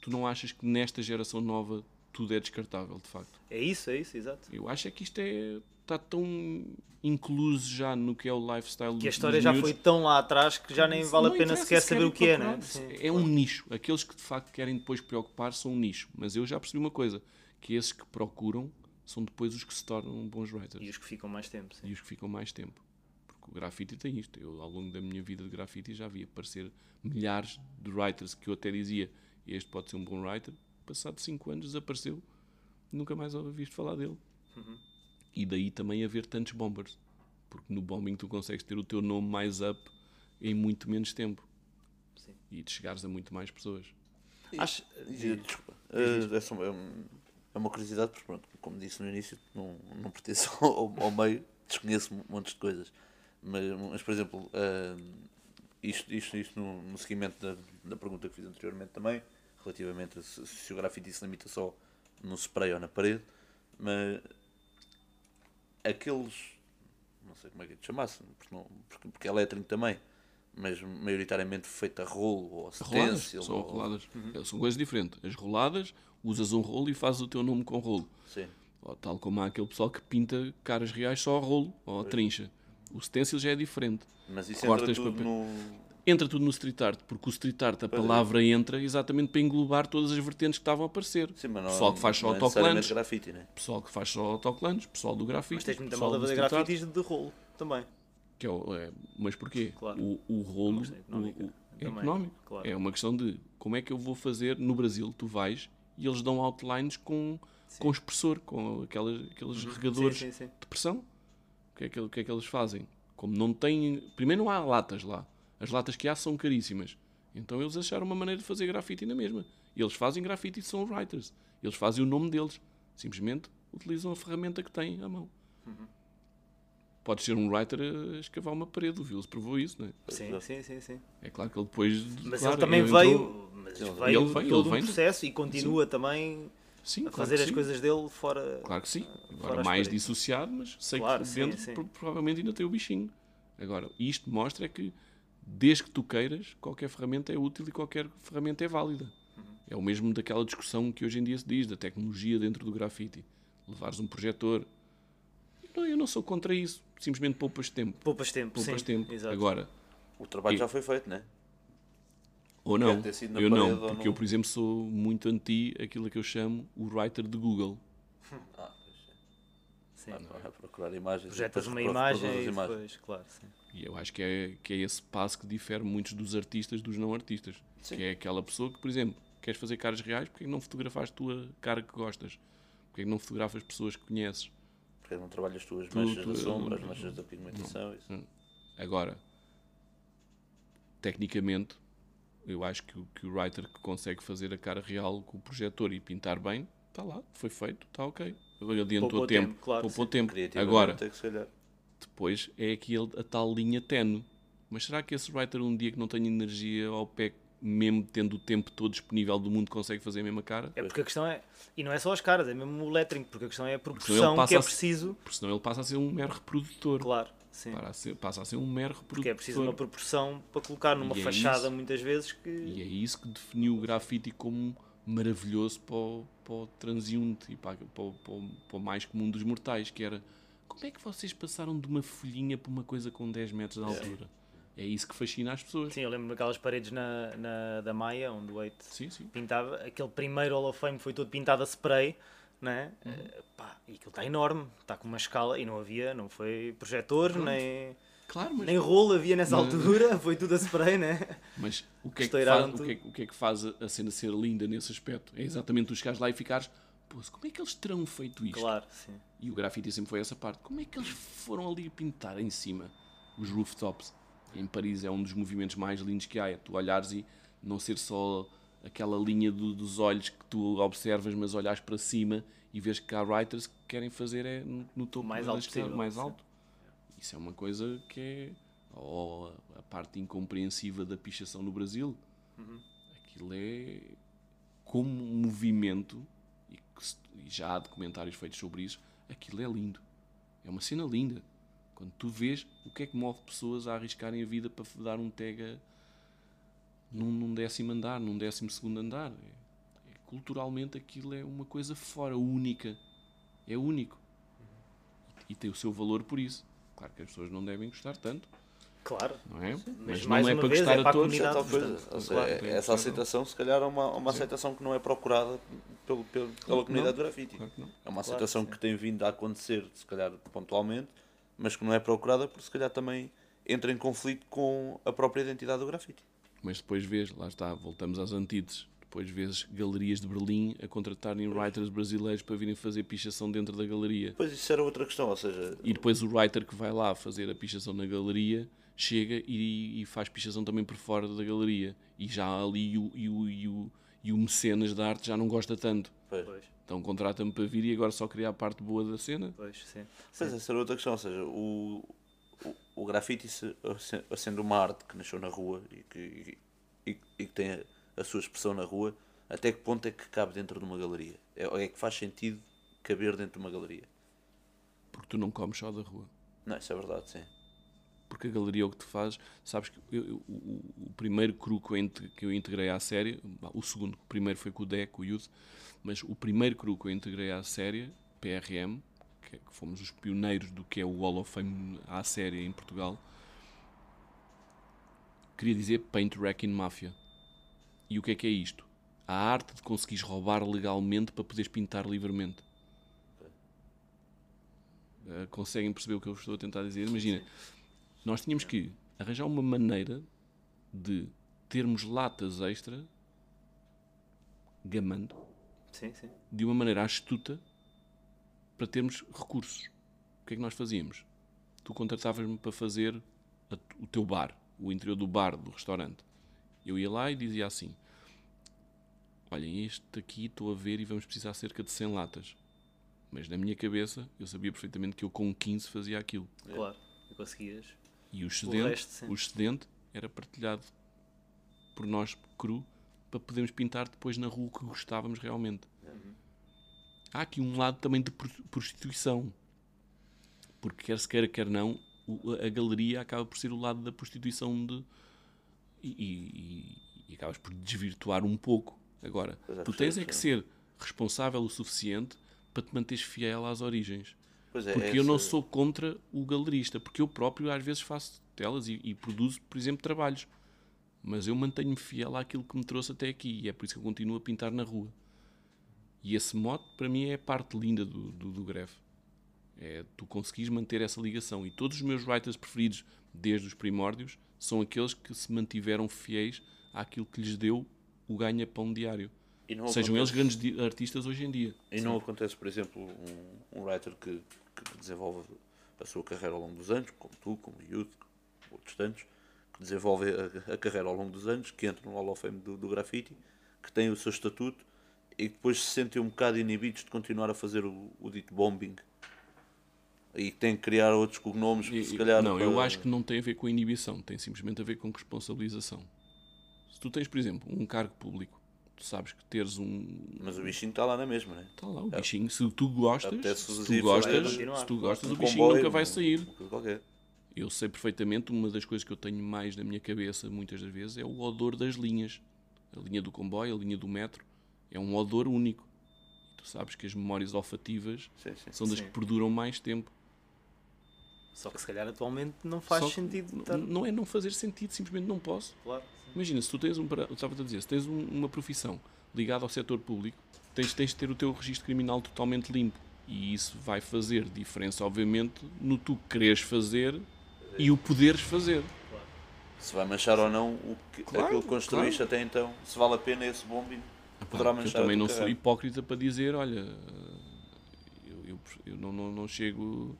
tu não achas que nesta geração nova tudo é descartável, de facto? É isso, é isso, exato. Eu acho é que isto é, está tão incluso já no que é o lifestyle Que a história já miúdos. foi tão lá atrás que já nem vale a Não pena interessa sequer se saber o que é, né? Sim. É um nicho. Aqueles que de facto querem depois preocupar são um nicho. Mas eu já percebi uma coisa, que esses que procuram são depois os que se tornam bons writers E os que ficam mais tempo, sim. e os que ficam mais tempo. Porque o grafite tem isto. Eu, ao longo da minha vida de grafite, já vi aparecer milhares de writers que eu até dizia este pode ser um bom writer. Passado 5 anos desapareceu, nunca mais ouvi visto falar dele. E daí também haver tantos bombers. Porque no bombing tu consegues ter o teu nome mais up em muito menos tempo. Sim. E te chegares a muito mais pessoas. Acho, E, Desculpa. eh, é, só, é, é uma curiosidade, porque pronto, como disse no início, não, não pertenço ao, ao meio, desconheço montes de coisas. Mas, mas por exemplo, eh, isto, isto, isto no, no seguimento da, da pergunta que fiz anteriormente também, relativamente a se, se o grafite se limita só no spray ou na parede, mas aqueles, não sei como é que é de chamasse, porque, não, porque, porque é lettering também, mas maioritariamente feito a rolo ou a Roladas, são ou- roladas. São coisas diferentes. As roladas, usas um rolo e fazes o teu nome com rolo. Sim. Ou tal como há aquele pessoal que pinta caras reais só a rolo ou a trincha. O stencil já é diferente. Mas isso Cortas entra tudo papel. no. Entra tudo no street art, porque o street art, a palavra entra exatamente para englobar todas as vertentes que estavam a aparecer. Sim, mas não, pessoal que faz só é autocolantes, grafite, né? pessoal que faz só autocolantes, pessoal do grafite, mas tens muita pessoal malda fazer grafites de rolo também. que é é, mas porquê? Claro. O, o rolo económica o- o- é económico. claro. É uma questão de como é que eu vou fazer no Brasil, tu vais e eles dão outlines com, com expressor, com aquelas, aqueles regadores Sim, sim, sim. de pressão. O que, é que, que é que eles fazem? Como não têm. Primeiro, não há latas lá. As latas que há são caríssimas. Então eles acharam uma maneira de fazer grafite na mesma. E eles fazem grafite e são writers. Eles fazem o nome deles. Simplesmente utilizam a ferramenta que têm à mão. Podes ser um writer a escavar uma parede. O Vils provou isso, não é? Sim, sim, sim, sim. É claro que ele depois. Mas claro, ele também entrou- veio, mas Ele veio ele todo um vem. processo e continua também Sim, a claro fazer as sim. coisas dele fora. Claro que sim. Agora mais paredes. dissociado, mas sei Claro, que sim, dentro sim. pro- provavelmente ainda tem o bichinho. Agora, isto mostra é que desde que tu queiras, qualquer ferramenta é útil e qualquer ferramenta é válida. Uhum. É o mesmo daquela discussão que hoje em dia se diz, da tecnologia dentro do grafite. Levares um projetor. Não, eu não sou contra isso. Simplesmente poupas tempo. Poupas tempo, Poupas sim. tempo. Exato. Agora, O trabalho E- já foi feito, né? Ou não, ter sido na eu não, porque não. eu, por exemplo, sou muito anti aquilo que eu chamo o writer de Google. Ah, Sim. pois é. Vai procurar imagens. Projetas uma imagem e imagens. depois, claro, sim. E eu acho que é, que é esse passo que difere muitos dos artistas dos não artistas. Sim. Que é aquela pessoa que, por exemplo, queres fazer caras reais, porque é que não fotografaste tua cara que gostas? Porque é que não fotografas pessoas que conheces? Porque não trabalhas as tuas Tu- manchas tu- da sombra, as manchas da pigmentação. Isso. Agora, tecnicamente, eu acho que, o- que o writer que consegue fazer a cara real com o projetor e pintar bem, está lá, foi feito, está ok. Adiantou Poupou tempo, tempo, claro, poupou tempo. Agora, depois é aquele, a tal linha tenue. Mas será que esse writer, um dia que não tem energia ao pé, mesmo tendo o tempo todo disponível do mundo, consegue fazer a mesma cara? É porque a questão é. E não é só as caras, é mesmo o lettering, porque a questão é a proporção que é a- preciso. Porque senão ele passa a ser um mero reprodutor. Claro, sim. Para ser- passa a ser um mero reprodutor. Porque é preciso uma proporção para colocar numa é fachada, isso. muitas vezes, que. E é isso que definiu o grafite como maravilhoso para o, para o transeunte e para, para, o- para para o mais comum dos mortais, que era como é que vocês passaram de uma folhinha para uma coisa com 10 metros de altura? É isso que fascina as pessoas. Sim, eu lembro daquelas paredes na, na, da Maia, onde o Sim, sim. pintava. Aquele primeiro Hall of Fame foi todo pintado a spray, né? Uhum. Eh, pá, e aquilo está enorme, está com uma escala e não havia, não foi projetor, nem, Claro, mas, nem rolo havia nessa Mas- altura, foi tudo a spray, né? mas o, que é que faz, o, que é, o que é que faz a- a cena ser linda nesse aspecto? É exatamente tu chegares lá e ficares, pô, como é que eles terão feito isto? Claro, sim. E o grafite sempre foi essa parte. Como é que eles foram ali pintar em cima os rooftops? Em Paris é um dos movimentos mais lindos que há. É tu olhares e não ser só aquela linha do- dos olhos que tu observas, mas olhares para cima e vês que há writers que querem fazer é no, no topo mais alto possível, mais alto. Isso é uma coisa que é. Ou a, a parte incompreensiva da pichação no Brasil. Uhum. Aquilo é como um movimento, e, que e já há documentários feitos sobre isso, aquilo é lindo. É uma cena linda. Quando tu vês o que é que move pessoas a arriscarem a vida para dar um tega num, num décimo andar, num décimo segundo andar. É- é- culturalmente aquilo é uma coisa fora, única. É único. E, e tem o seu valor por isso. Claro que as pessoas não devem gostar tanto. Claro. não é? Mas, mais não é para vez, gostar é a para a todos. É tal coisa. claro, é- essa aceitação, se calhar, é uma, uma aceitação que não é procurada pelo, pelo- pela Não, comunidade não. do grafite. Claro. É uma aceitação que tem vindo a acontecer, se calhar, pontualmente, mas que não é procurada porque, se calhar, também entra em conflito com a própria identidade do grafite. Mas depois vês, lá está, voltamos às antíteses. Depois vês galerias de Berlim a contratarem writers brasileiros para virem fazer pichação dentro da galeria. Pois isso era outra questão, ou seja, E depois o writer que vai lá fazer a pichação na galeria chega e, e faz pichação também por fora da galeria. E já ali o, e o, e o, e o mecenas da arte já não gosta tanto. pois, Pois, Então contrata-me para vir e agora só criar a parte boa da cena. pois, sim. pois essa era outra questão, ou seja, o, o, grafite se- se- sendo uma arte que nasceu na rua e que, e, e que tem a, a sua expressão na rua, até que ponto é que cabe dentro de uma galeria? É, é que faz sentido caber dentro de uma galeria? Porque tu não comes só da rua. Não, isso é verdade, sim. Porque a galeria é o que tu fazes. Sabes que eu- eu- o, o primeiro cru que eu, que eu integrei à série, o segundo, o primeiro foi com o Deco, o Youth, mas o primeiro cru que eu integrei à série, PRM, que, que fomos os pioneiros do que é o Hall of Fame à série em Portugal, queria dizer Paint Wrecking Mafia. E o que é que é isto? A arte de conseguires roubar legalmente para poderes pintar livremente. Uh, conseguem perceber o que eu estou a tentar dizer? Imagina, nós tínhamos que arranjar uma maneira de termos latas extra gamando Sim, sim. de uma maneira astuta para termos recursos. O que é que nós fazíamos? Tu contratavas-me para fazer a- o teu bar, o interior do bar, do restaurante. Eu ia lá e dizia assim: Olhem, este aqui estou a ver e vamos precisar cerca de 100 latas. Mas na minha cabeça eu sabia perfeitamente que eu com 15 fazia aquilo. Claro. E conseguias. E o excedente, resto, sim. o excedente era partilhado por nós cru para podermos pintar depois na rua o que gostávamos realmente. Há aqui um lado também de pro- prostituição. Porque quer se queira, quer não, a galeria acaba por ser o lado da prostituição de. E, e- e acabas por desvirtuar um pouco. Agora, é, tu tens é que ser responsável o suficiente para te manteres fiel às origens. Pois é, Porque eu não sou contra o galerista, porque eu próprio às vezes faço telas e, e produzo, por exemplo, trabalhos. Mas eu mantenho-me fiel àquilo que me trouxe até aqui e é por isso que eu continuo a pintar na rua. E esse mote, para mim, é a parte linda do, do, do greve. É tu conseguires manter essa ligação. E todos os meus writers preferidos, desde os primórdios, são aqueles que se mantiveram fiéis àquilo que lhes deu o ganha-pão diário. Sejam eles grandes artistas hoje em dia. E não acontece, por exemplo, um, um writer que, que desenvolve a sua carreira ao longo dos anos, como tu, como o Youth, outros tantos, que desenvolve a, a carreira ao longo dos anos, que entra no Hall of Fame do, do grafite, que tem o seu estatuto e depois se sentem um bocado inibidos de continuar a fazer o, o dito bombing. E que tem que criar outros cognomes, E- se calhar. não, eu para- acho que não tem a ver com inibição, tem simplesmente a ver com responsabilização. Se tu tens, por exemplo, um cargo público, tu sabes que teres um. Mas o bichinho está lá na mesma, né? Está lá o bichinho, se tu gostas, se tu gostas, se tu gostas, Um o bichinho comboio, nunca vai um- sair. qualquer. Eu sei perfeitamente, uma das coisas que eu tenho mais na minha cabeça, muitas das vezes, é o odor das linhas. A linha do comboio, a linha do metro, é um odor único. Tu sabes que as memórias olfativas Sim, sim. são das Sim. que perduram mais tempo. Só que se calhar atualmente não faz Só sentido estar. Não é não fazer sentido, simplesmente não posso. Claro. Imagina, se tu tens um, para- eu estava a dizer, se tens um- uma profissão ligada ao setor público, tens, tens de ter o teu registro criminal totalmente limpo. E isso vai fazer diferença, obviamente, no tu quereres fazer e o poderes fazer. Se vai manchar ou não o que, Claro, aquilo que construíste até então, se vale a pena esse bombing, poderá Eu manchar também a tua não sou carreira. hipócrita para dizer, olha, eu, eu, eu não, não, não chego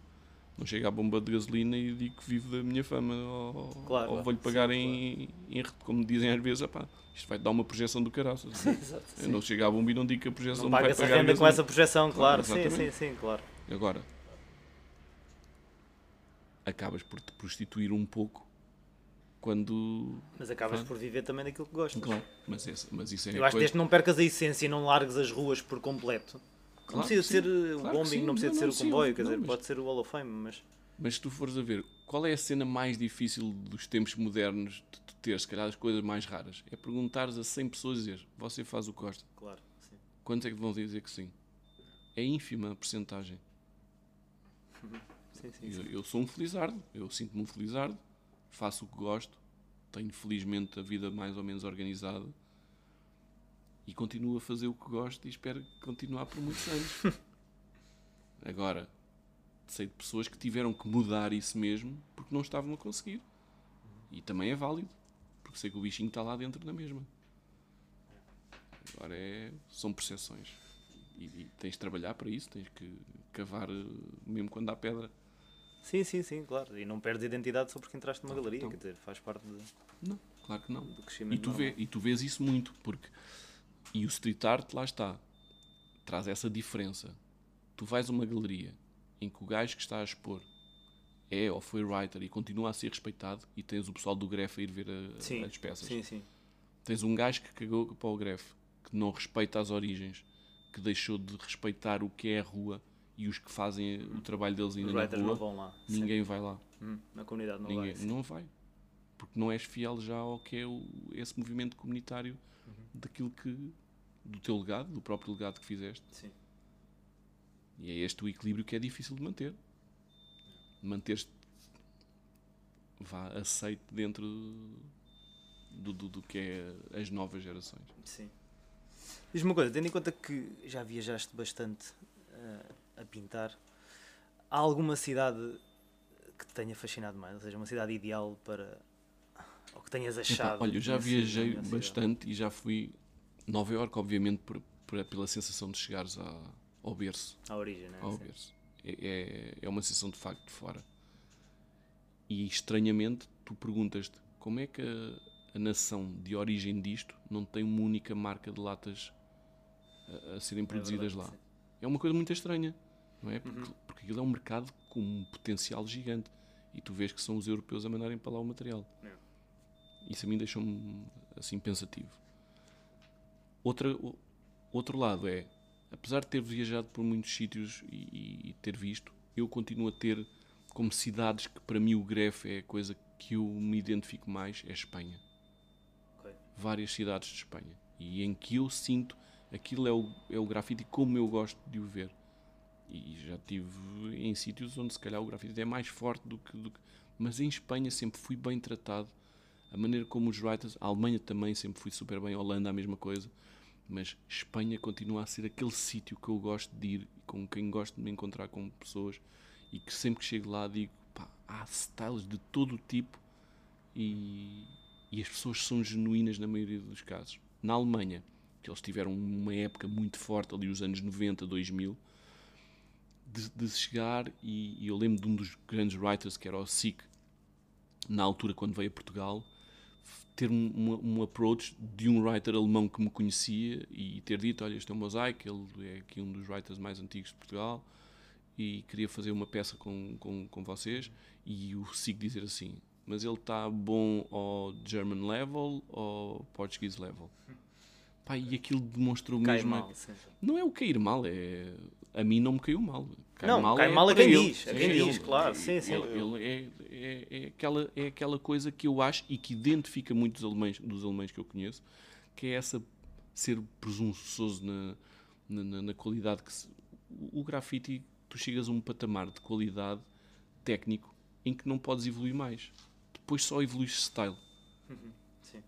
não chego à bomba de gasolina e digo que vivo da minha fama ou, Claro, ou claro. vou-lhe pagar em, em, como dizem às vezes, "Epá, isto vai dar uma projeção do caraças. Exato. Eu não chego à bomba e não digo que a projeção Não vai paga essa pagar renda com essa projeção, claro. Claro, sim, sim, sim, claro. Agora, acabas por te prostituir um pouco quando. Mas acabas Claro. por viver também daquilo que gostas. Claro, mas, esse, mas isso é Eu acho que desde que não percas a essência e não largues as ruas por completo. não Claro precisa que ser sim, uh, o claro bombing, sim. não precisa Não, de ser não, o sim, comboio, óbvio, quer não, dizer, mas- pode ser o Hall of Fame, mas Mas se tu fores a ver, qual é a cena mais difícil dos tempos modernos de tu ter, se calhar, as coisas mais raras? É perguntares a 100 pessoas e dizer, você faz o que gosta. claro, sim. Quantos é que vão dizer que sim? É ínfima a percentagem. Sim, sim, Eu, sim. eu sou um felizardo, eu sinto-me um felizardo, faço o que gosto, tenho felizmente a vida mais ou menos organizada e continuo a fazer o que gosto e espero continuar por muitos anos. Agora, sei de pessoas que tiveram que mudar isso mesmo porque não estavam a conseguir. E também é válido, porque sei que o bichinho está lá dentro na mesma. Agora é, são percepções. E, e tens de trabalhar para isso, tens que cavar eh, mesmo quando há pedra. Sim, sim, sim, claro. E não perdes identidade só porque entraste numa galeria, então. quer dizer, faz parte de- Não, claro que não. do E crescimento. tu, vê, e tu vês isso muito, porque. E o street art, lá está. Traz essa diferença. Tu vais a uma galeria em que o gajo que está a expor é ou foi writer e continua a ser respeitado, e tens o pessoal do Gref a ir ver a- Sim, as peças. sim, sim. Tens um gajo que cagou para o Gref, que não respeita as origens, que deixou de respeitar o que é a rua e os que fazem o trabalho deles Os ainda na writers não rua. vão lá. sim. Ninguém vai lá. Hum, na comunidade não Ninguém, vai. não vai. Porque não és fiel já ao que é o- esse movimento comunitário Uhum. daquilo que. do teu legado, do próprio legado que fizeste. Sim. E é este o equilíbrio que é difícil de manter. Manter-te vá aceito dentro do, do, do que é as novas gerações. Sim. Diz-me uma coisa, tendo em conta que já viajaste bastante eh, a pintar, há alguma cidade que te tenha fascinado mais? Ou seja, uma cidade ideal para. ou que tenhas achado? olha, eu já viajei a bastante e já fui. Nova Iorque, obviamente, por, por- pela sensação de chegares à- ao berço. À origem, né? ao Sim. berço. É, é, é uma sensação de facto de fora. E estranhamente, tu perguntas-te como é que a, a nação de origem disto não tem uma única marca de latas a, a serem É produzidas verdade, lá. sim. É uma coisa muito estranha, não é? Porque, Uhum. porque aquilo é um mercado com um potencial gigante e tu vês que são os europeus a mandarem para lá o material. É. Isso a mim deixou-me assim pensativo. Outra, o- outro lado é, apesar de ter viajado por muitos sítios e, e- ter visto, eu continuo a ter como cidades que para mim o Gref é a coisa que eu me identifico mais, é Espanha. Ok. Várias cidades de Espanha. E em que eu sinto aquilo é o, é o grafite como eu gosto de o ver. E já estive em sítios onde se calhar o grafite é mais forte do que, do que- Mas em Espanha sempre fui bem tratado. A maneira como os writers... A Alemanha também sempre fui super bem. A Holanda a mesma coisa. Mas Espanha continua a ser aquele sítio que eu gosto de ir. Com quem gosto de me encontrar com pessoas. E que sempre que chego lá digo... Pá, há styles de todo o tipo. E, e as pessoas são genuínas na maioria dos casos. Na Alemanha, que eles tiveram uma época muito forte, ali os anos 90, 2000, de, de chegar, e, e eu lembro de um dos grandes writers, que era o Sick, na altura, quando veio a Portugal, ter um, um, um approach de um writer alemão que me conhecia e ter dito, olha, este é o Mosaic, ele é aqui um dos writers mais antigos de Portugal, e queria fazer uma peça com, com, com vocês, e o Sick dizer assim, mas ele está bom ao German level ou Portuguese level? Pá, e aquilo demonstrou Cai mesmo... mal, sim. Não é o cair mal, é... A mim não me caiu mal. Cai Não, cai mal a quem ele. diz, a quem diz, claro, sim, sim. Ele, ele é, é, é, aquela, é aquela coisa que eu acho e que identifica muito dos alemães, dos alemães que eu conheço, que é essa ser presunçoso na, na, na- qualidade que se, o grafite, tu chegas a um patamar de qualidade técnico em que não podes evoluir mais. Depois só evoluís style. Sim.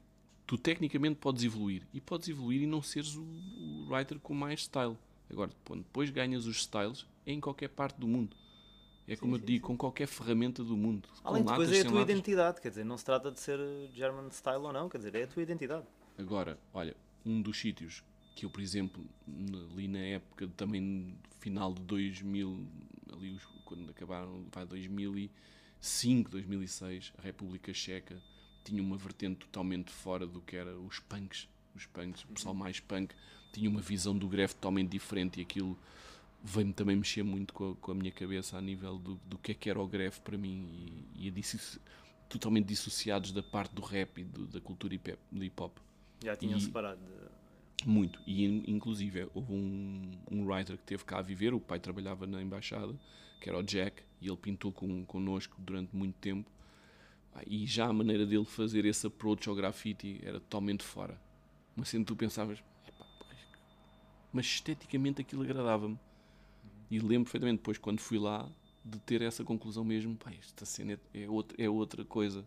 Tu tecnicamente podes evoluir e podes evoluir e não seres o, o writer com mais style. Agora, depois ganhas os styles, em qualquer parte do mundo. É como eu te digo, com qualquer ferramenta do mundo. Além de coisa, latas, é a tua latas. identidade, quer dizer, não se trata de ser German style ou não, quer dizer, é a tua identidade. Agora, olha, um dos sítios que eu, por exemplo, ali na época também final de 2000, ali quando acabaram, vai 2005, 2006, a República Checa tinha uma vertente totalmente fora do que era os punks. Os punks, o pessoal mais punk, tinha uma visão do greve totalmente diferente e aquilo veio-me também mexer muito com a, com a minha cabeça a nível do, do que é que era o greve para mim e, e totalmente dissociados da parte do rap e do- da cultura hip- hop. Já tinham E- separado. de- Muito. E in- inclusive houve um, um writer que teve cá a viver, o pai trabalhava na embaixada, que era o Jack, e ele pintou com, connosco durante muito tempo. Ah, E já a maneira dele fazer esse approach ao grafite era totalmente fora. Mas sempre tu pensavas, "Epá, porra, mas esteticamente aquilo agradava-me. E lembro perfeitamente depois, quando fui lá, de ter essa conclusão mesmo, pá, esta cena é, é outra, é outra coisa.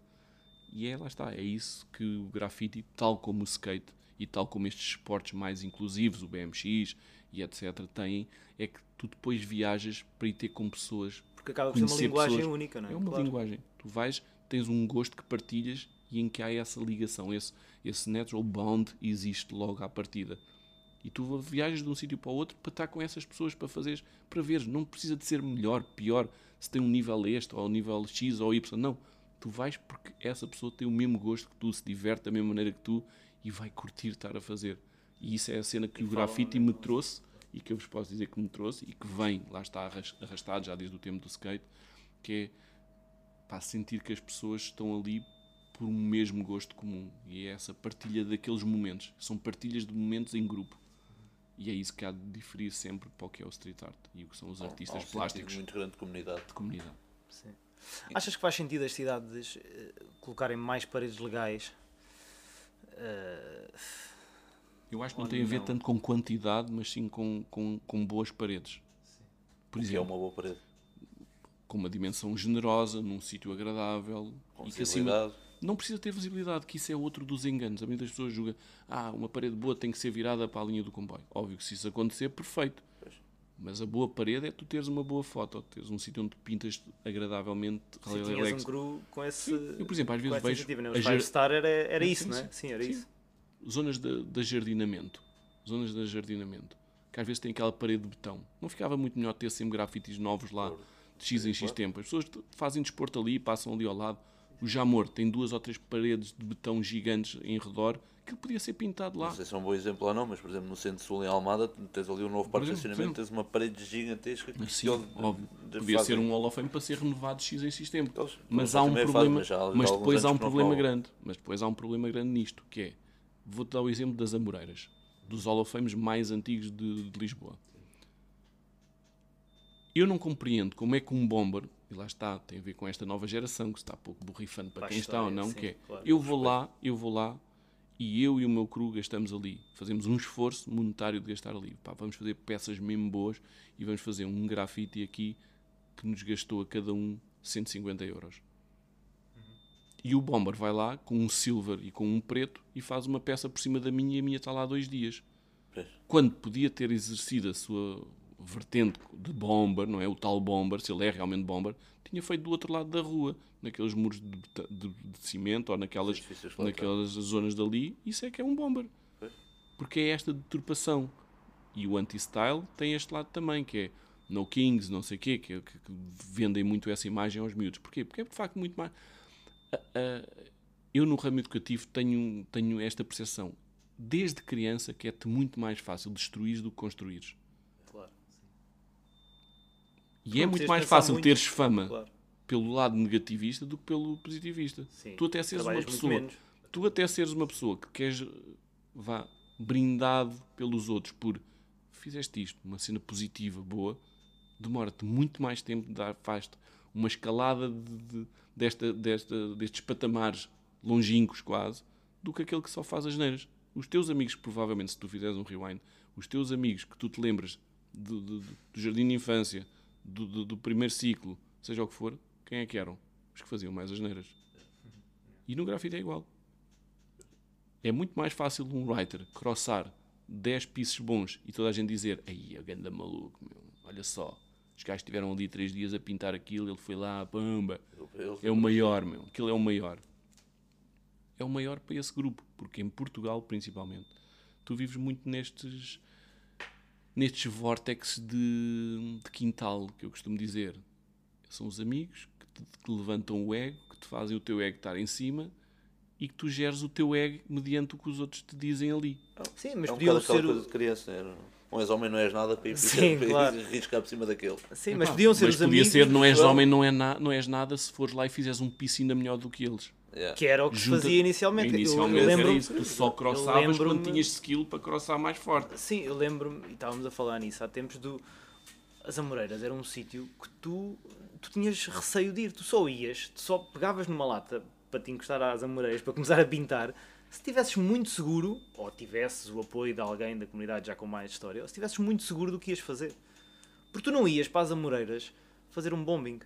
E é, lá está, é isso que o grafite, tal como o skate e tal como estes esportes mais inclusivos, o BMX e etc., têm, é que tu depois viajas para ir ter com pessoas. Porque acaba por ser uma linguagem pessoas. única, não é? É uma Claro. linguagem. Tu vais, tens um gosto que partilhas e em que há essa ligação, esse, esse natural bond existe logo à partida. E tu viajas de um sítio para o outro para estar com essas pessoas, para fazeres, para veres. Não precisa de ser melhor, pior, se tem um nível este, ou um nível X ou Y. Não. Tu vais porque essa pessoa tem o mesmo gosto que tu, se diverte da mesma maneira que tu e vai curtir estar a fazer. E isso é a cena que o grafite me trouxe e que eu vos posso dizer que me trouxe e que vem, lá está arras- arrastado já desde o tempo do skate, que é sentir que as pessoas estão ali por um mesmo gosto comum e é essa partilha daqueles momentos. São partilhas de momentos em grupo. E é isso que há de diferir sempre para o que é o street art e o que são os Há um artistas plásticos muito grande de comunidade. de comunidade. Sim. Achas que faz sentido as cidades eh, colocarem mais paredes legais? Eh, Eu acho que não Ou tem a ver não? tanto com quantidade, mas sim com, com, com boas paredes. Por O que é exemplo, uma boa parede. com uma dimensão generosa, num sítio agradável Com e que acima. Não precisa ter visibilidade, que isso é outro dos enganos. A maioria das pessoas julga, ah, uma parede boa tem que ser virada para a linha do comboio. Óbvio que se isso acontecer, perfeito. Mas a boa parede é tu teres uma boa foto, teres um sítio onde pintas agradavelmente se tinhas um cru com esse. Eu, por exemplo, às vezes vejo né? a Os Five Star era, era Sim, isso, sim, não é? sim. Sim, era Sim. isso. zonas de, de jardinamento. Zonas de jardinamento. Que às vezes tem aquela parede de betão. Não ficava muito melhor ter sempre grafites novos lá, de X em X claro. tempo. As pessoas fazem desporto ali, passam ali ao lado. O Jamor tem duas ou três paredes de betão gigantes em redor que podia ser pintado lá. Não sei se é um bom exemplo ou não, mas por exemplo no centro-sul em Almada tens ali um novo parque de estacionamento, tens uma parede gigantesca que Sim, óbvio. Podia fazem- ser um Hall para ser renovado de X em X tempo. Mas há um problema, mas há mas alguns depois há um problema grande. Mas depois há um problema grande nisto, que é, vou-te dar o exemplo das Amoreiras, dos Hall mais antigos de, de Lisboa. Eu não compreendo como é que um bomber, e lá está, tem a ver com esta nova geração, que está pouco borrifando para Para quem está ou história, não, sim, que é, claro. eu vou lá, eu vou lá, e eu e o meu crew gastamos ali, fazemos um esforço monetário de gastar ali. Pá, vamos fazer peças mesmo boas e vamos fazer um grafite aqui que nos gastou a cada um 150 euros. E o Bomber vai lá com um silver e com um preto e faz uma peça por cima da minha e a minha está lá há dois dias. Pois. Quando podia ter exercido a sua vertente de bomber, não é? O tal bomber, se ele é realmente bomber, tinha feito do outro lado da rua, naqueles muros de, de- de cimento ou naquelas, naquelas zonas dali. Isso é que é um bomber. Porque é esta deturpação. E o anti-style tem este lado também, que é no Kings, não sei o quê, que, que- que vendem muito essa imagem aos miúdos. Porquê? Porque é de facto muito mais. eu no ramo educativo tenho, tenho esta percepção. Desde criança que é-te muito mais fácil destruir do que construir. E é muito mais fácil muito. teres fama Claro. pelo lado negativista do que pelo positivista. Sim. Tu até seres uma pessoa tu até seres uma pessoa que queres vá brindado pelos outros por fizeste isto, uma cena positiva, boa, demora-te muito mais tempo de dar faz uma escalada de, de- desta, desta, destes patamares longínquos quase, do que aquele que só faz as neiras. Os teus amigos, provavelmente, se tu fizeres um rewind, os teus amigos que tu te lembras do, do- do jardim de infância, do, do- do primeiro ciclo, seja o que for, quem é que eram? Os que faziam mais as neiras. E no grafite é igual. É muito mais fácil um writer crossar 10 pisos bons e toda a gente dizer aí, é ganda maluco, meu. olha só. Os gajos estiveram ali 3 dias a pintar aquilo, ele foi lá, pamba. É o maior, meu. Aquilo é o maior. É o maior para esse grupo, porque em Portugal, principalmente, tu vives muito nestes nestes vórtices de, de quintal, que eu costumo dizer. São os amigos que te, que levantam o ego, que te fazem o teu ego estar em cima e que tu geres o teu ego mediante o que os outros te dizem ali. Sim, mas é um podiam ser. coisa o- de criança. Era, não és homem, não és nada para ir Sim, para claro. riscar por cima daquele. Sim, mas podiam ser mas os podia amigos. ser, não és homem, não, é na, não és nada, se fores lá e fizeres um piso ainda melhor do que eles. Yeah. Que era o que se Junta- fazia inicialmente. Eu- Inicialmente eu era lembro isso, tu só crossavas quando tinhas skill para crossar mais forte. Sim, eu lembro-me, e estávamos a falar nisso há tempos, do. As Amoreiras era um sítio que tu, tu tinhas receio de ir, tu só ias, tu só pegavas numa lata para te encostar às Amoreiras, para começar a pintar. Se estivesses muito seguro, ou tivesses o apoio de alguém da comunidade já com mais história, ou se estivesses muito seguro do que ias fazer. Porque tu não ias para as Amoreiras fazer um bombing.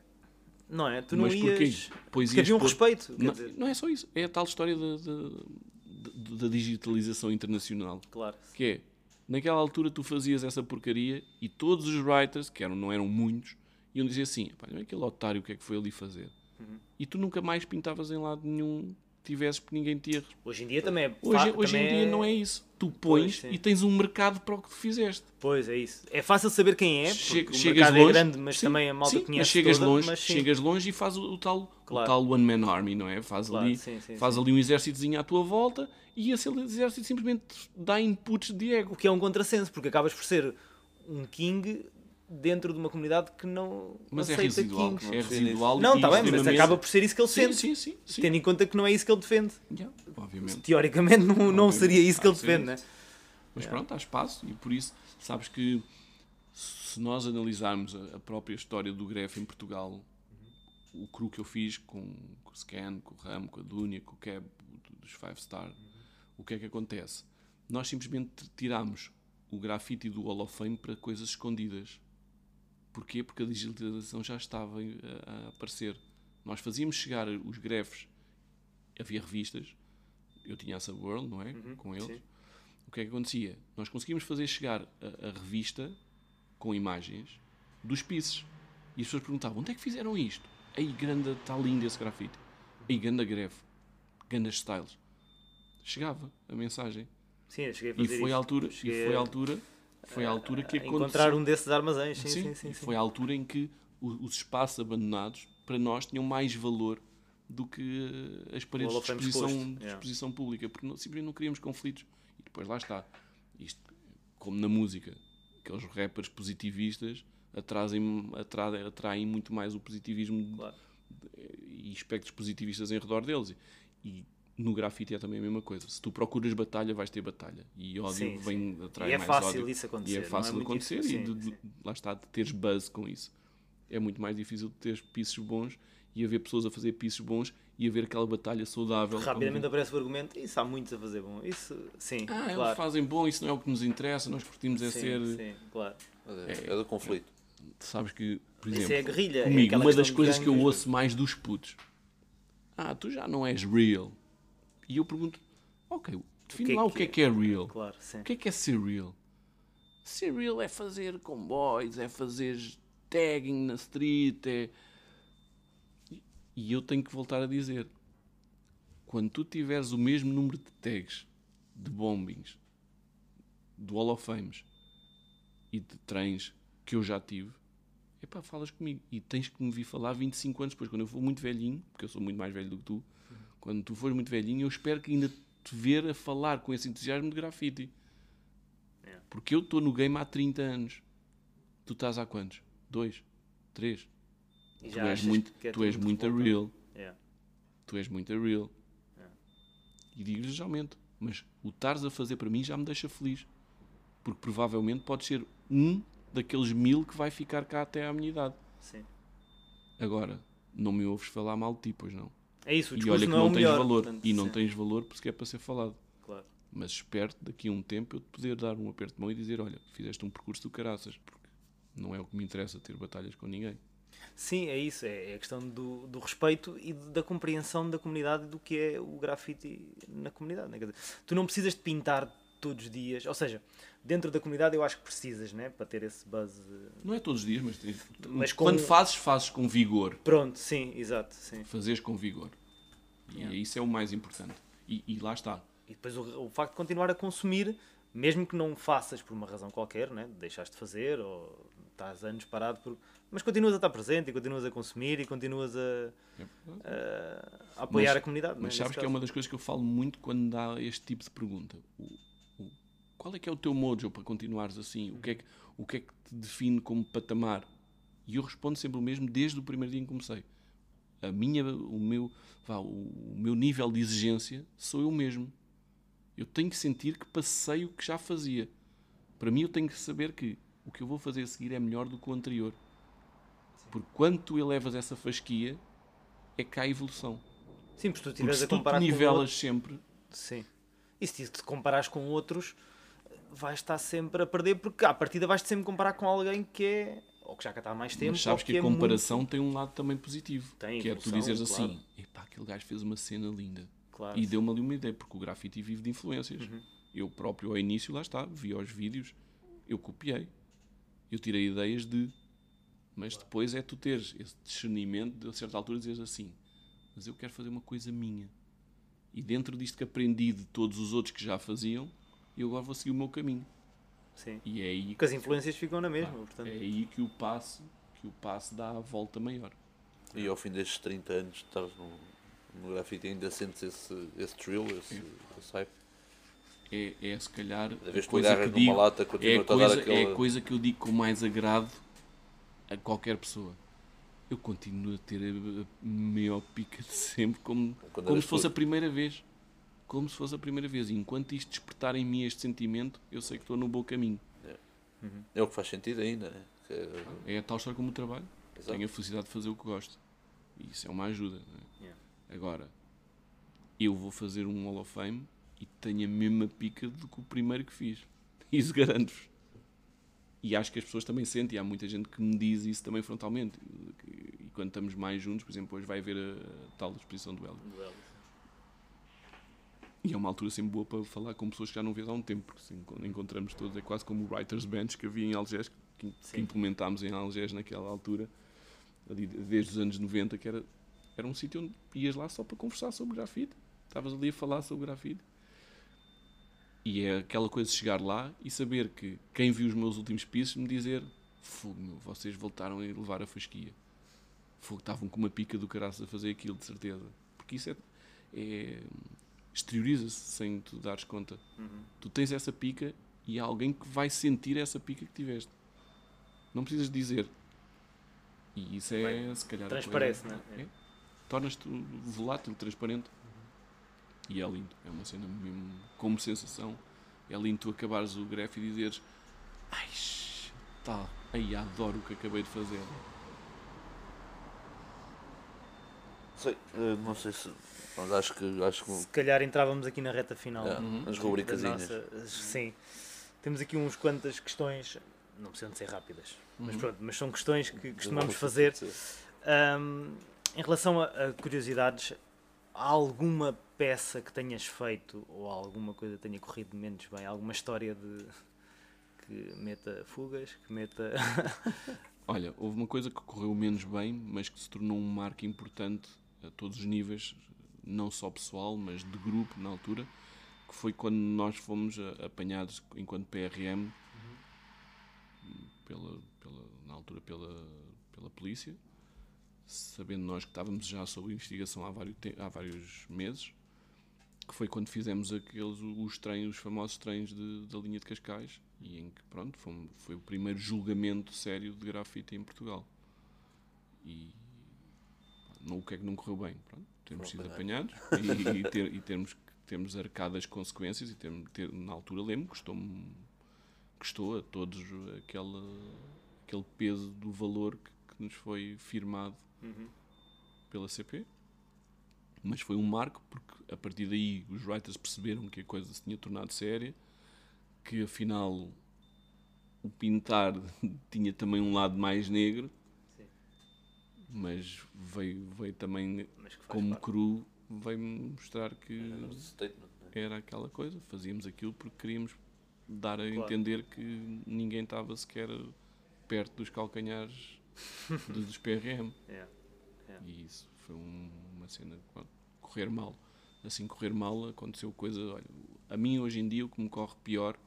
Não é? Tu não Mas porquê? ias. Pois Porque ias havia um pôr- respeito. Não, dizer, não é só isso. É a tal história da, digitalização internacional. claro. Que é, naquela altura tu fazias essa porcaria e todos os writers, que eram, não eram muitos, iam dizer assim, "Pá, olha aquele otário o que é que foi ali fazer. Uhum. E tu nunca mais pintavas em lado nenhum, tivesses porque ninguém te ia Hoje em dia também é. Hoje, hoje em também dia não é isso. Tu pões sim. e tens um mercado para o que tu fizeste. Pois é isso. É fácil saber quem é, Che- o chegas mercado longe, é grande, mas sim, também a malta sim, conhece mas chegas toda, longe, mas chegas longe e faz o, o tal, Claro. o tal one man army, não é? Faz Claro, ali, sim, sim, faz ali um exércitozinho à tua volta e esse exército simplesmente dá inputs de ego. O que é um contrassenso, porque acabas por ser um king dentro de uma comunidade que não Mas é aceita residual, kings. é residual. Não, está bem, mas acaba por ser isso que ele sente. sim, sim, sim. Tendo em conta que não é isso que ele defende. Yeah, obviamente. Teoricamente não, não Obviamente. seria isso que ele defende, né? Mas pronto, há espaço e por isso, sabes que se nós analisarmos a, própria história do Gref em Portugal, o cru que eu fiz com, com o Scan, com o Ram, com a Dunia, com o do- dos Five Star, o que é que acontece? Nós simplesmente tirámos o grafite do Hall of Fame para coisas escondidas. Porquê? Porque a digitalização já estava a, a aparecer. Nós fazíamos chegar os grefes, havia revistas, eu tinha essa World, não é? com eles. sim. O que é que acontecia? Nós conseguimos fazer chegar a, a revista com imagens dos pieces. E as pessoas perguntavam: onde é que fizeram isto? Aí, grande, está lindo esse grafite. Aí, grande greve. Grandes styles. Chegava a mensagem. Sim, eu cheguei a E fazer foi isso. a altura, e Cheguei foi a a- altura, foi a altura que a aconteceu. encontrar um desses armazéns. Sim, Sim, sim, sim. foi a altura em que os espaços abandonados para nós tinham mais valor do que eh, as paredes de exposição, de yeah. exposição pública, porque não, simplesmente não queríamos conflitos. E depois lá está. Isto, como na música, aqueles rappers positivistas atrasem, atraem, atraem muito mais o positivismo de- Claro. e espectros positivistas em redor deles. E no grafite é também a mesma coisa. Se tu procuras batalha, vais ter batalha. E ódio Sim, vem atrai E é mais fácil ódio. isso acontecer. E é não fácil muito acontecer difícil. e Sim, de- sim. lá está, de teres buzz com isso. É muito mais difícil de teres pisos bons e haver pessoas a fazer pisos bons e haver aquela batalha saudável. Rapidamente aparece o argumento. Isso há muitos a fazer bom. Isso, sim, Ah, eles claro. fazem bom, isso não é o que nos interessa, nós curtimos é sim, ser. sim, claro. É, é do conflito. Sabes que, por Isso exemplo, é a guerrilha. é comigo, aquela uma das coisas que eu ouço mais dos putos. Ah, tu já não és real. E eu pergunto, ok, define que é lá o que é que é real. Claro. O que é que é ser real? Ser real é fazer comboios, é fazer tagging na street, é... E- E eu tenho que voltar a dizer, quando tu tiveres o mesmo número de tags, de bombings, do Hall of Fames e de trens que eu já tive, epá, falas comigo. E tens que me vir falar 25 anos depois, quando eu for muito velhinho, porque eu sou muito mais velho do que tu, quando tu fores muito velhinho, eu espero que ainda te ver a falar com esse entusiasmo de grafite. É. Porque eu estou no game há 30 anos. Tu estás há quantos? Dois? Três? E Tu és muito, que é tu és muito real. É. Tu és muito real. E digo-lhes aumento. Mas o estares a fazer para mim já me deixa feliz. Porque provavelmente pode ser um daqueles mil que vai ficar cá até à minha idade. Sim. Agora, não me ouves falar mal de ti, pois não. É isso, o E olha que não, não, é o tens melhor. valor. portanto, e não sim, tens valor porque é para ser falado. Claro. Mas espero daqui a um tempo eu te poder dar um aperto de mão e dizer: Olha, fizeste um percurso do caraças. Porque não é o que me interessa ter batalhas com ninguém. Sim, é isso. É é a questão do, do respeito e da compreensão da comunidade do que é o grafite na comunidade. né? Dizer, tu não precisas de pintar todos os dias. Ou seja, dentro da comunidade eu acho que precisas, né? Para ter esse buzz. eh, Não é todos os dias, mas, Mas com- quando fazes, fazes com vigor. Pronto, sim, exato. Sim. Fazeres com vigor. E Yeah. isso é o mais importante. E, e lá está. E depois o, o facto de continuar a consumir, mesmo que não faças por uma razão qualquer, né? deixaste de fazer ou estás anos parado, por... mas continuas a estar presente e continuas a consumir e continuas a, a- a apoiar Mas- a comunidade. né, Mas sabes que é uma das coisas que eu falo muito quando dá este tipo de pergunta. O- qual é que é o teu mojo para continuares assim? O que, é que, o que é que te define como patamar? E eu respondo sempre o mesmo desde o primeiro dia em que comecei. A minha, o, meu, vá, o, o meu nível de exigência sou eu mesmo. Eu tenho que sentir que passei o que já fazia. Para mim, eu tenho que saber que o que eu vou fazer a seguir é melhor do que o anterior. Porque quando tu elevas essa fasquia, é que há evolução. Sim, porque tu estiveres se a tu te comparar com nivelas outros, sempre, sim. E se te comparares com outros, vais estar sempre a perder, porque à partida vais-te sempre comparar com alguém que é ou que já cá está há mais tempo. Mas sabes ou que a é muito- comparação tem um lado também positivo. Tem, que é tu evolução, dizeres claro. assim, epá, aquele gajo fez uma cena linda. Claro, E deu-me ali uma ideia, porque o grafite vive de influências. Uhum. Eu próprio, ao início, lá está, vi os vídeos, eu copiei. Eu tirei ideias de. Mas depois é tu teres esse discernimento de, a certa altura, dizeres assim: Mas eu quero fazer uma coisa minha. E dentro disto que aprendi de todos os outros que já faziam, eu agora vou seguir o meu caminho. Sim. E é aí, Porque as influências ficam na mesma, portanto. é aí que o passo que o passo dá a volta maior. E ao fim destes 30 anos de estar no, no grafite ainda sentes esse, esse thrill, esse, esse hype. É, é se calhar vez que coisa que digo, lata, é a, é a coisa que eu digo com mais agrado a qualquer pessoa. Eu continuo a ter a maior pica de sempre, como, Quando como se fosse a primeira vez. Como se fosse a primeira vez. E enquanto isto despertar em mim este sentimento, eu sei que estou no bom caminho. É o que faz sentido ainda, né? Que é- É a tal história como o trabalho. Exato. Tenho a felicidade de fazer o que gosto. E isso é uma ajuda. não é? Yeah. Agora, eu vou fazer um Hall of Fame e tenho a mesma pica do que o primeiro que fiz. Isso garanto-vos. E acho que as pessoas também sentem, e há muita gente que me diz isso também frontalmente. E quando estamos mais juntos, por exemplo, hoje vai haver a, tal exposição do Hélio. E é uma altura sempre boa para falar com pessoas que já não vês há um tempo, porque assim, quando encontramos todos, é quase como o Writers Bench que havia em Algés, que, que implementámos em Algés naquela altura, ali desde os anos 90, que era, era um sítio onde ias lá só para conversar sobre grafite. Estavas ali a falar sobre grafite. E é aquela coisa de chegar lá e saber que quem viu os meus últimos pisos me dizer fogo, meu, vocês voltaram a levar a fasquia. Fogo, estavam com uma pica do caraças a fazer aquilo, de certeza. Porque isso é, é exterioriza-se sem tu dares conta. Tu tens essa pica e há alguém que vai sentir essa pica que tiveste. Não precisas dizer. E isso é, se calhar, a Transparece, coisa- né? É. Tornas-te volátil, transparente. E é lindo. É uma cena mesmo, como sensação. É lindo tu acabares o gref e dizeres Ai, tal, ai, adoro o que acabei de fazer. Sei, eh, não sei se. Mas acho que. Acho que Se calhar entrávamos aqui na reta final. é, Uhum. as nossa- Sim. Temos aqui uns quantas questões, não precisam de ser rápidas, mas Uhum. pronto, mas são questões que costumamos fazer. Ahm, em relação a, a curiosidades, há alguma peça que tenhas feito ou alguma coisa que tenha corrido menos bem? Alguma história de que meta fugas, que meta. Olha, houve uma coisa que correu menos bem, mas que se tornou um marco importante a todos os níveis, não só pessoal, mas de grupo na altura, que foi quando nós fomos apanhados enquanto PRM, pela, pela- na altura pela, pela polícia, sabendo nós que estávamos já sob investigação há vários, há vários meses, que foi quando fizemos aqueles os os famosos treinos de- da linha de Cascais, e em que pronto, foi, foi o primeiro julgamento sério de grafite em Portugal. E não, o que é que não correu bem? Pronto, temos sido apanhados e, e ter- e termos, termos arcado as consequências e ter, ter- na altura lembro, custou-me custou a todos aquele, aquele peso do valor que, que nos foi firmado pela CP. Mas foi um marco porque a partir daí os writers perceberam que a coisa se tinha tornado séria, que afinal o pintar tinha também um lado mais negro. Mas veio, veio também como parte. cru, veio mostrar que statement, né? era aquela coisa, fazíamos aquilo porque queríamos dar a Claro. entender que ninguém estava sequer perto dos calcanhares do- dos PRM. Yeah. E isso foi um- uma cena pronto, correr mal. Assim, correr mal aconteceu coisa. Olha, a mim hoje em dia o que me corre pior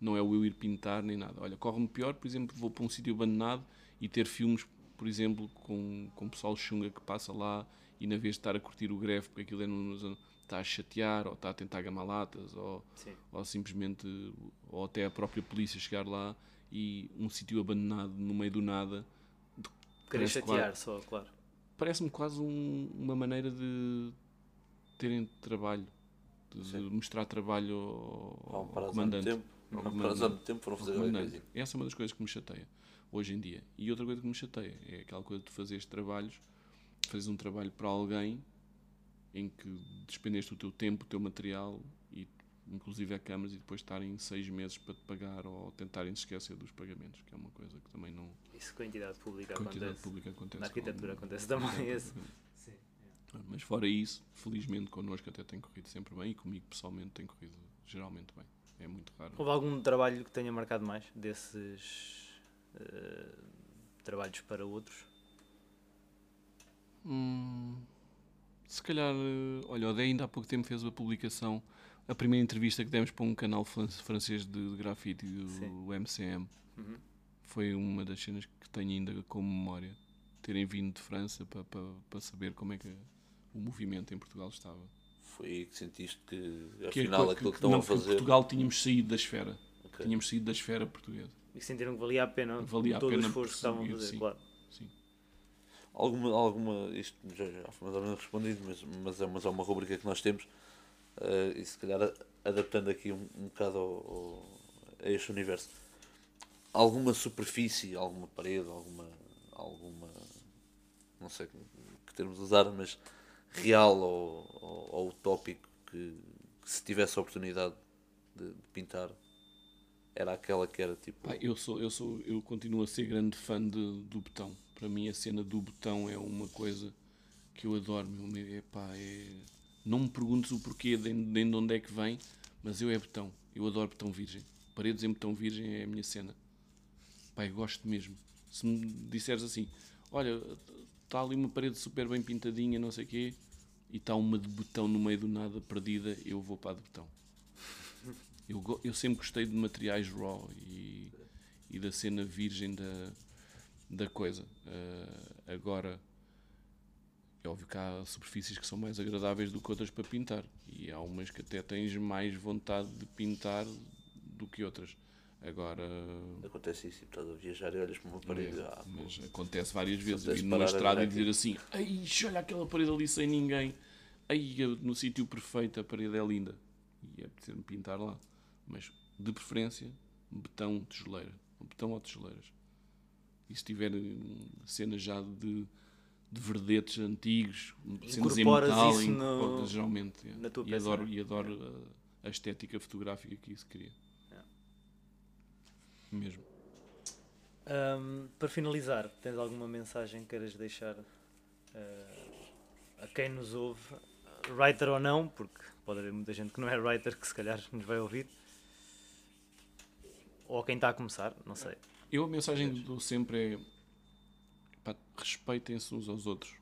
não é o eu ir pintar nem nada. Olha, corre-me pior, por exemplo, vou para um sítio abandonado e ter filmes, por exemplo, com, com pessoal chunga que passa lá e na vez de estar a curtir o greve porque aquilo é numa zona, está a chatear ou está a tentar gamar latas ou, Sim. ou simplesmente ou até a própria polícia chegar lá e um sítio abandonado no meio do nada Querer chatear claro. só, claro. parece-me quase um- uma maneira de terem trabalho, de, de mostrar trabalho ao, ao muito comandante. tempo. Ao comandante. muito tempo, foram ao fazer. Essa é uma das coisas que me chateia hoje em dia. E outra coisa que me chateia é aquela coisa de fazeres trabalhos, fazes um trabalho para alguém em que despendeste o teu tempo, o teu material e inclusive a câmaras, e depois estarem seis meses para te pagar ou tentarem se esquecer dos pagamentos, que é uma coisa que também não. Isso com a entidade pública Com a entidade acontece. pública acontece. Na arquitetura com- acontece também esse. Sim. Mas fora isso, felizmente connosco até tem corrido sempre bem e comigo pessoalmente tem corrido geralmente bem. É muito raro. Houve algum trabalho que tenha marcado mais desses eh, trabalhos para outros? Hum, se calhar, eh, olha, o Dé ainda há pouco tempo fez uma publicação, a primeira entrevista que demos para um canal fran- francês de, de grafite, o MCM. Uhum. Foi uma das cenas que tenho ainda como memória. Terem vindo de França para, para, para saber como é que o movimento em Portugal estava. Foi aí que sentiste que, Que é afinal, co- aquilo que estão não, a fazer. Portugal tínhamos saído da esfera. Ok. Tínhamos saído da esfera portuguesa. E sentiram que valia a pena Valia a todo pena o esforço que estavam a fazer, sim. claro. Sim. Alguma, alguma, isto já, já foi mais ou menos respondido, mas, mas, é, mas é uma rubrica que nós temos, eh, e se calhar a- adaptando aqui um, um bocado ao, ao- a este universo. Alguma superfície, alguma parede, alguma, alguma não sei que, que termos usar, mas real ou, ou, ou utópico que, que se tivesse a oportunidade de, de pintar era aquela que era tipo eu sou, eu sou, eu continuo a ser grande fã de, do botão. Para mim a cena do botão é uma coisa que eu adoro. Meu, é, pá, é... Não me perguntes o porquê, de, de onde é que vem, mas eu é botão. Eu adoro botão virgem. Paredes em botão virgem é a minha cena. Pá, eu gosto mesmo. Se me disseres assim, olha, está ali uma parede super bem pintadinha, não sei o quê, e está uma de botão no meio do nada perdida, eu vou para a de botão. Eu, eu sempre gostei de materiais raw e, e da cena virgem da, da coisa. Ah, agora, é óbvio que há superfícies que são mais agradáveis do que outras para pintar. E há umas que até tens mais vontade de pintar do que outras. Agora, acontece isso, estás a viajar e olhas para uma parede, ah, pô, mas acontece várias vezes. Ir numa estrada e dizer assim: Ai, olha aquela parede ali sem ninguém. Ai, no sítio perfeito a parede é linda. E é preciso pintar lá. Mas, de preferência, betão, tijoleira. Betão ou tijoleiras. E se tiver hum, cenas já de, de verdetes antigos, cenas em metal, isso no- geralmente. é. na tua e peça, adoro, é? e adoro a, a estética fotográfica que isso cria. Mesmo. Ahm, para finalizar, tens alguma mensagem que queiras deixar eh, a quem nos ouve, writer ou não, porque pode haver muita gente que não é writer que se calhar nos vai ouvir, ou a quem está a começar, não sei. Eu a mensagem que dou sempre é pá, respeitem-se uns aos outros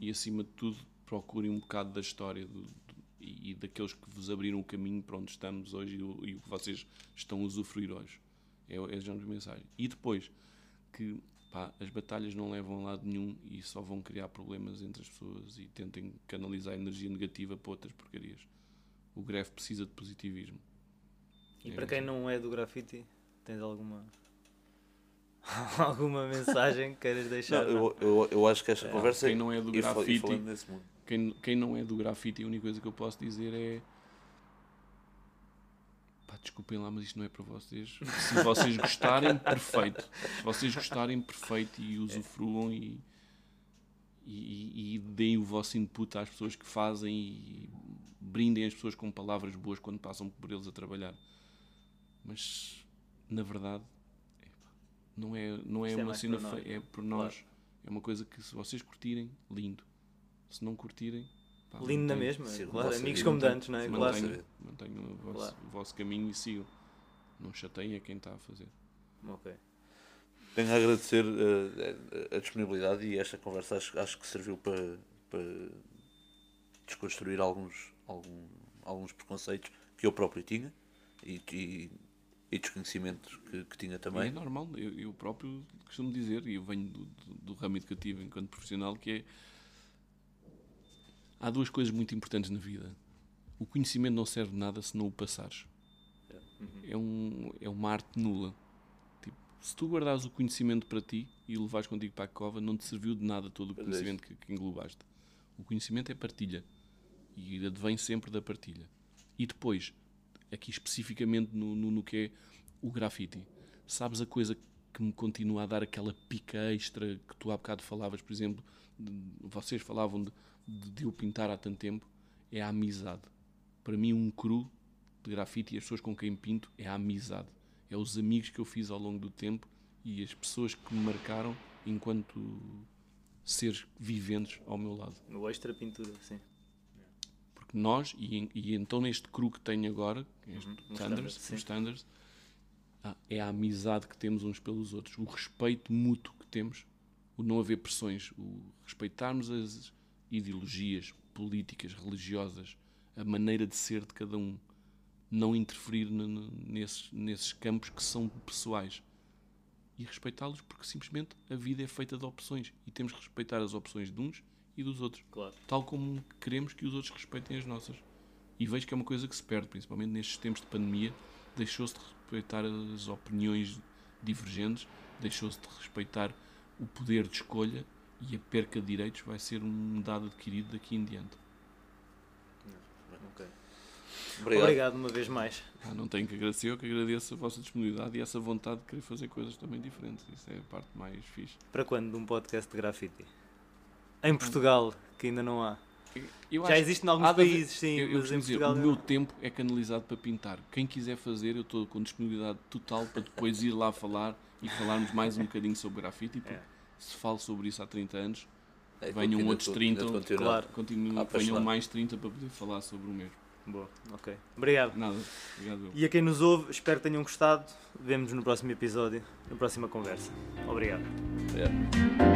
e acima de tudo procurem um bocado da história do- do- e, daqueles que vos abriram o caminho para onde estamos hoje e o, e o que vocês estão a usufruir hoje. É, é a mensagem. E depois que pá, as batalhas não levam a lado nenhum e só vão criar problemas entre as pessoas e tentem canalizar a energia negativa para outras porcarias. O greve precisa de positivismo. E É para quem não é do grafite, tens alguma alguma mensagem que queiras Não, deixar? eu, eu, eu acho que esta conversa quem não é do grafite- falando nesse mundo. Quem, quem não é do grafite, a única coisa que eu posso dizer é. Pá, desculpem lá, mas isto não é para vocês. Se vocês gostarem, perfeito. Se vocês gostarem, perfeito e usufruam e, e, e deem o vosso input às pessoas que fazem e brindem as pessoas com palavras boas quando passam por eles a trabalhar. Mas, na verdade, não é, não é Isto é uma mais cena feia, é é? por nós. É uma coisa que se vocês curtirem, lindo. Se não curtirem, pá, Lindo na mesma, claro, amigos como de antes, não é? Claro. Mantenham, mantenham o, vosso, Claro. o vosso caminho e sigam. Não chateiem a quem está a fazer. Ok. Tenho a agradecer a, a disponibilidade e esta conversa acho, acho que serviu para, para desconstruir alguns, algum, alguns preconceitos que eu próprio tinha e, e, e desconhecimentos que, que tinha E é também. normal, eu, eu próprio costumo dizer, e eu venho do, do, do ramo educativo enquanto profissional, que é. Há duas coisas muito importantes na vida. O conhecimento não serve de nada se não o passares. É, um, é uma arte nula. Tipo, se tu guardares o conhecimento para ti e o levares contigo para a cova, não te serviu de nada todo o é conhecimento que, que englobaste. O conhecimento é partilha. E advém sempre da partilha. E depois, aqui especificamente no, no, no que é o grafite, sabes a coisa que me continua a dar aquela pica extra que tu há bocado falavas, por exemplo, de- vocês falavam de, de, de eu pintar há tanto tempo, é a amizade. Para mim, um cru de grafite e as pessoas com quem pinto é a amizade. É os amigos que eu fiz ao longo do tempo e as pessoas que me marcaram enquanto seres viventes ao meu lado. O extra pintura, sim. Nós, e, e então neste cru que tenho agora, este Uhum, um standard, os standards, ah, é a amizade que temos uns pelos outros, o respeito mútuo que temos, o não haver pressões, o respeitarmos as ideologias políticas, religiosas, a maneira de ser de cada um, não interferir nesses, nesses campos que são pessoais e respeitá-los porque simplesmente a vida é feita de opções e temos que respeitar as opções de uns e dos outros Claro. tal como queremos que os outros respeitem as nossas. E vejo que é uma coisa que se perde, principalmente nestes tempos de pandemia, deixou-se de respeitar as opiniões divergentes, deixou-se de respeitar o poder de escolha e a perca de direitos vai ser um dado adquirido daqui em diante. Ok. Obrigado. Obrigado uma vez mais. Ah, não tenho que agradecer, eu que agradeço a vossa disponibilidade e essa vontade de querer fazer coisas também diferentes. Isso é a parte mais fixe. Para quando de um podcast de grafite? Em Portugal, que ainda não há. Eu Já existe em alguns há países, sim, eu, eu mas em dizer, Portugal o meu não. tempo é canalizado para pintar. Quem quiser fazer, eu estou com disponibilidade total para depois ir lá falar e falarmos mais um bocadinho sobre grafite. Porque É. se falo sobre isso há 30 anos, É, venham outros tu- 30, ainda continua. claro. continuo, venham Apaixonado. mais 30 para poder falar sobre o mesmo. Boa, ok. Obrigado. Nada, obrigado. eu. E a quem nos ouve, espero que tenham gostado. Vemo-nos no próximo episódio, na próxima conversa. Obrigado. Obrigado.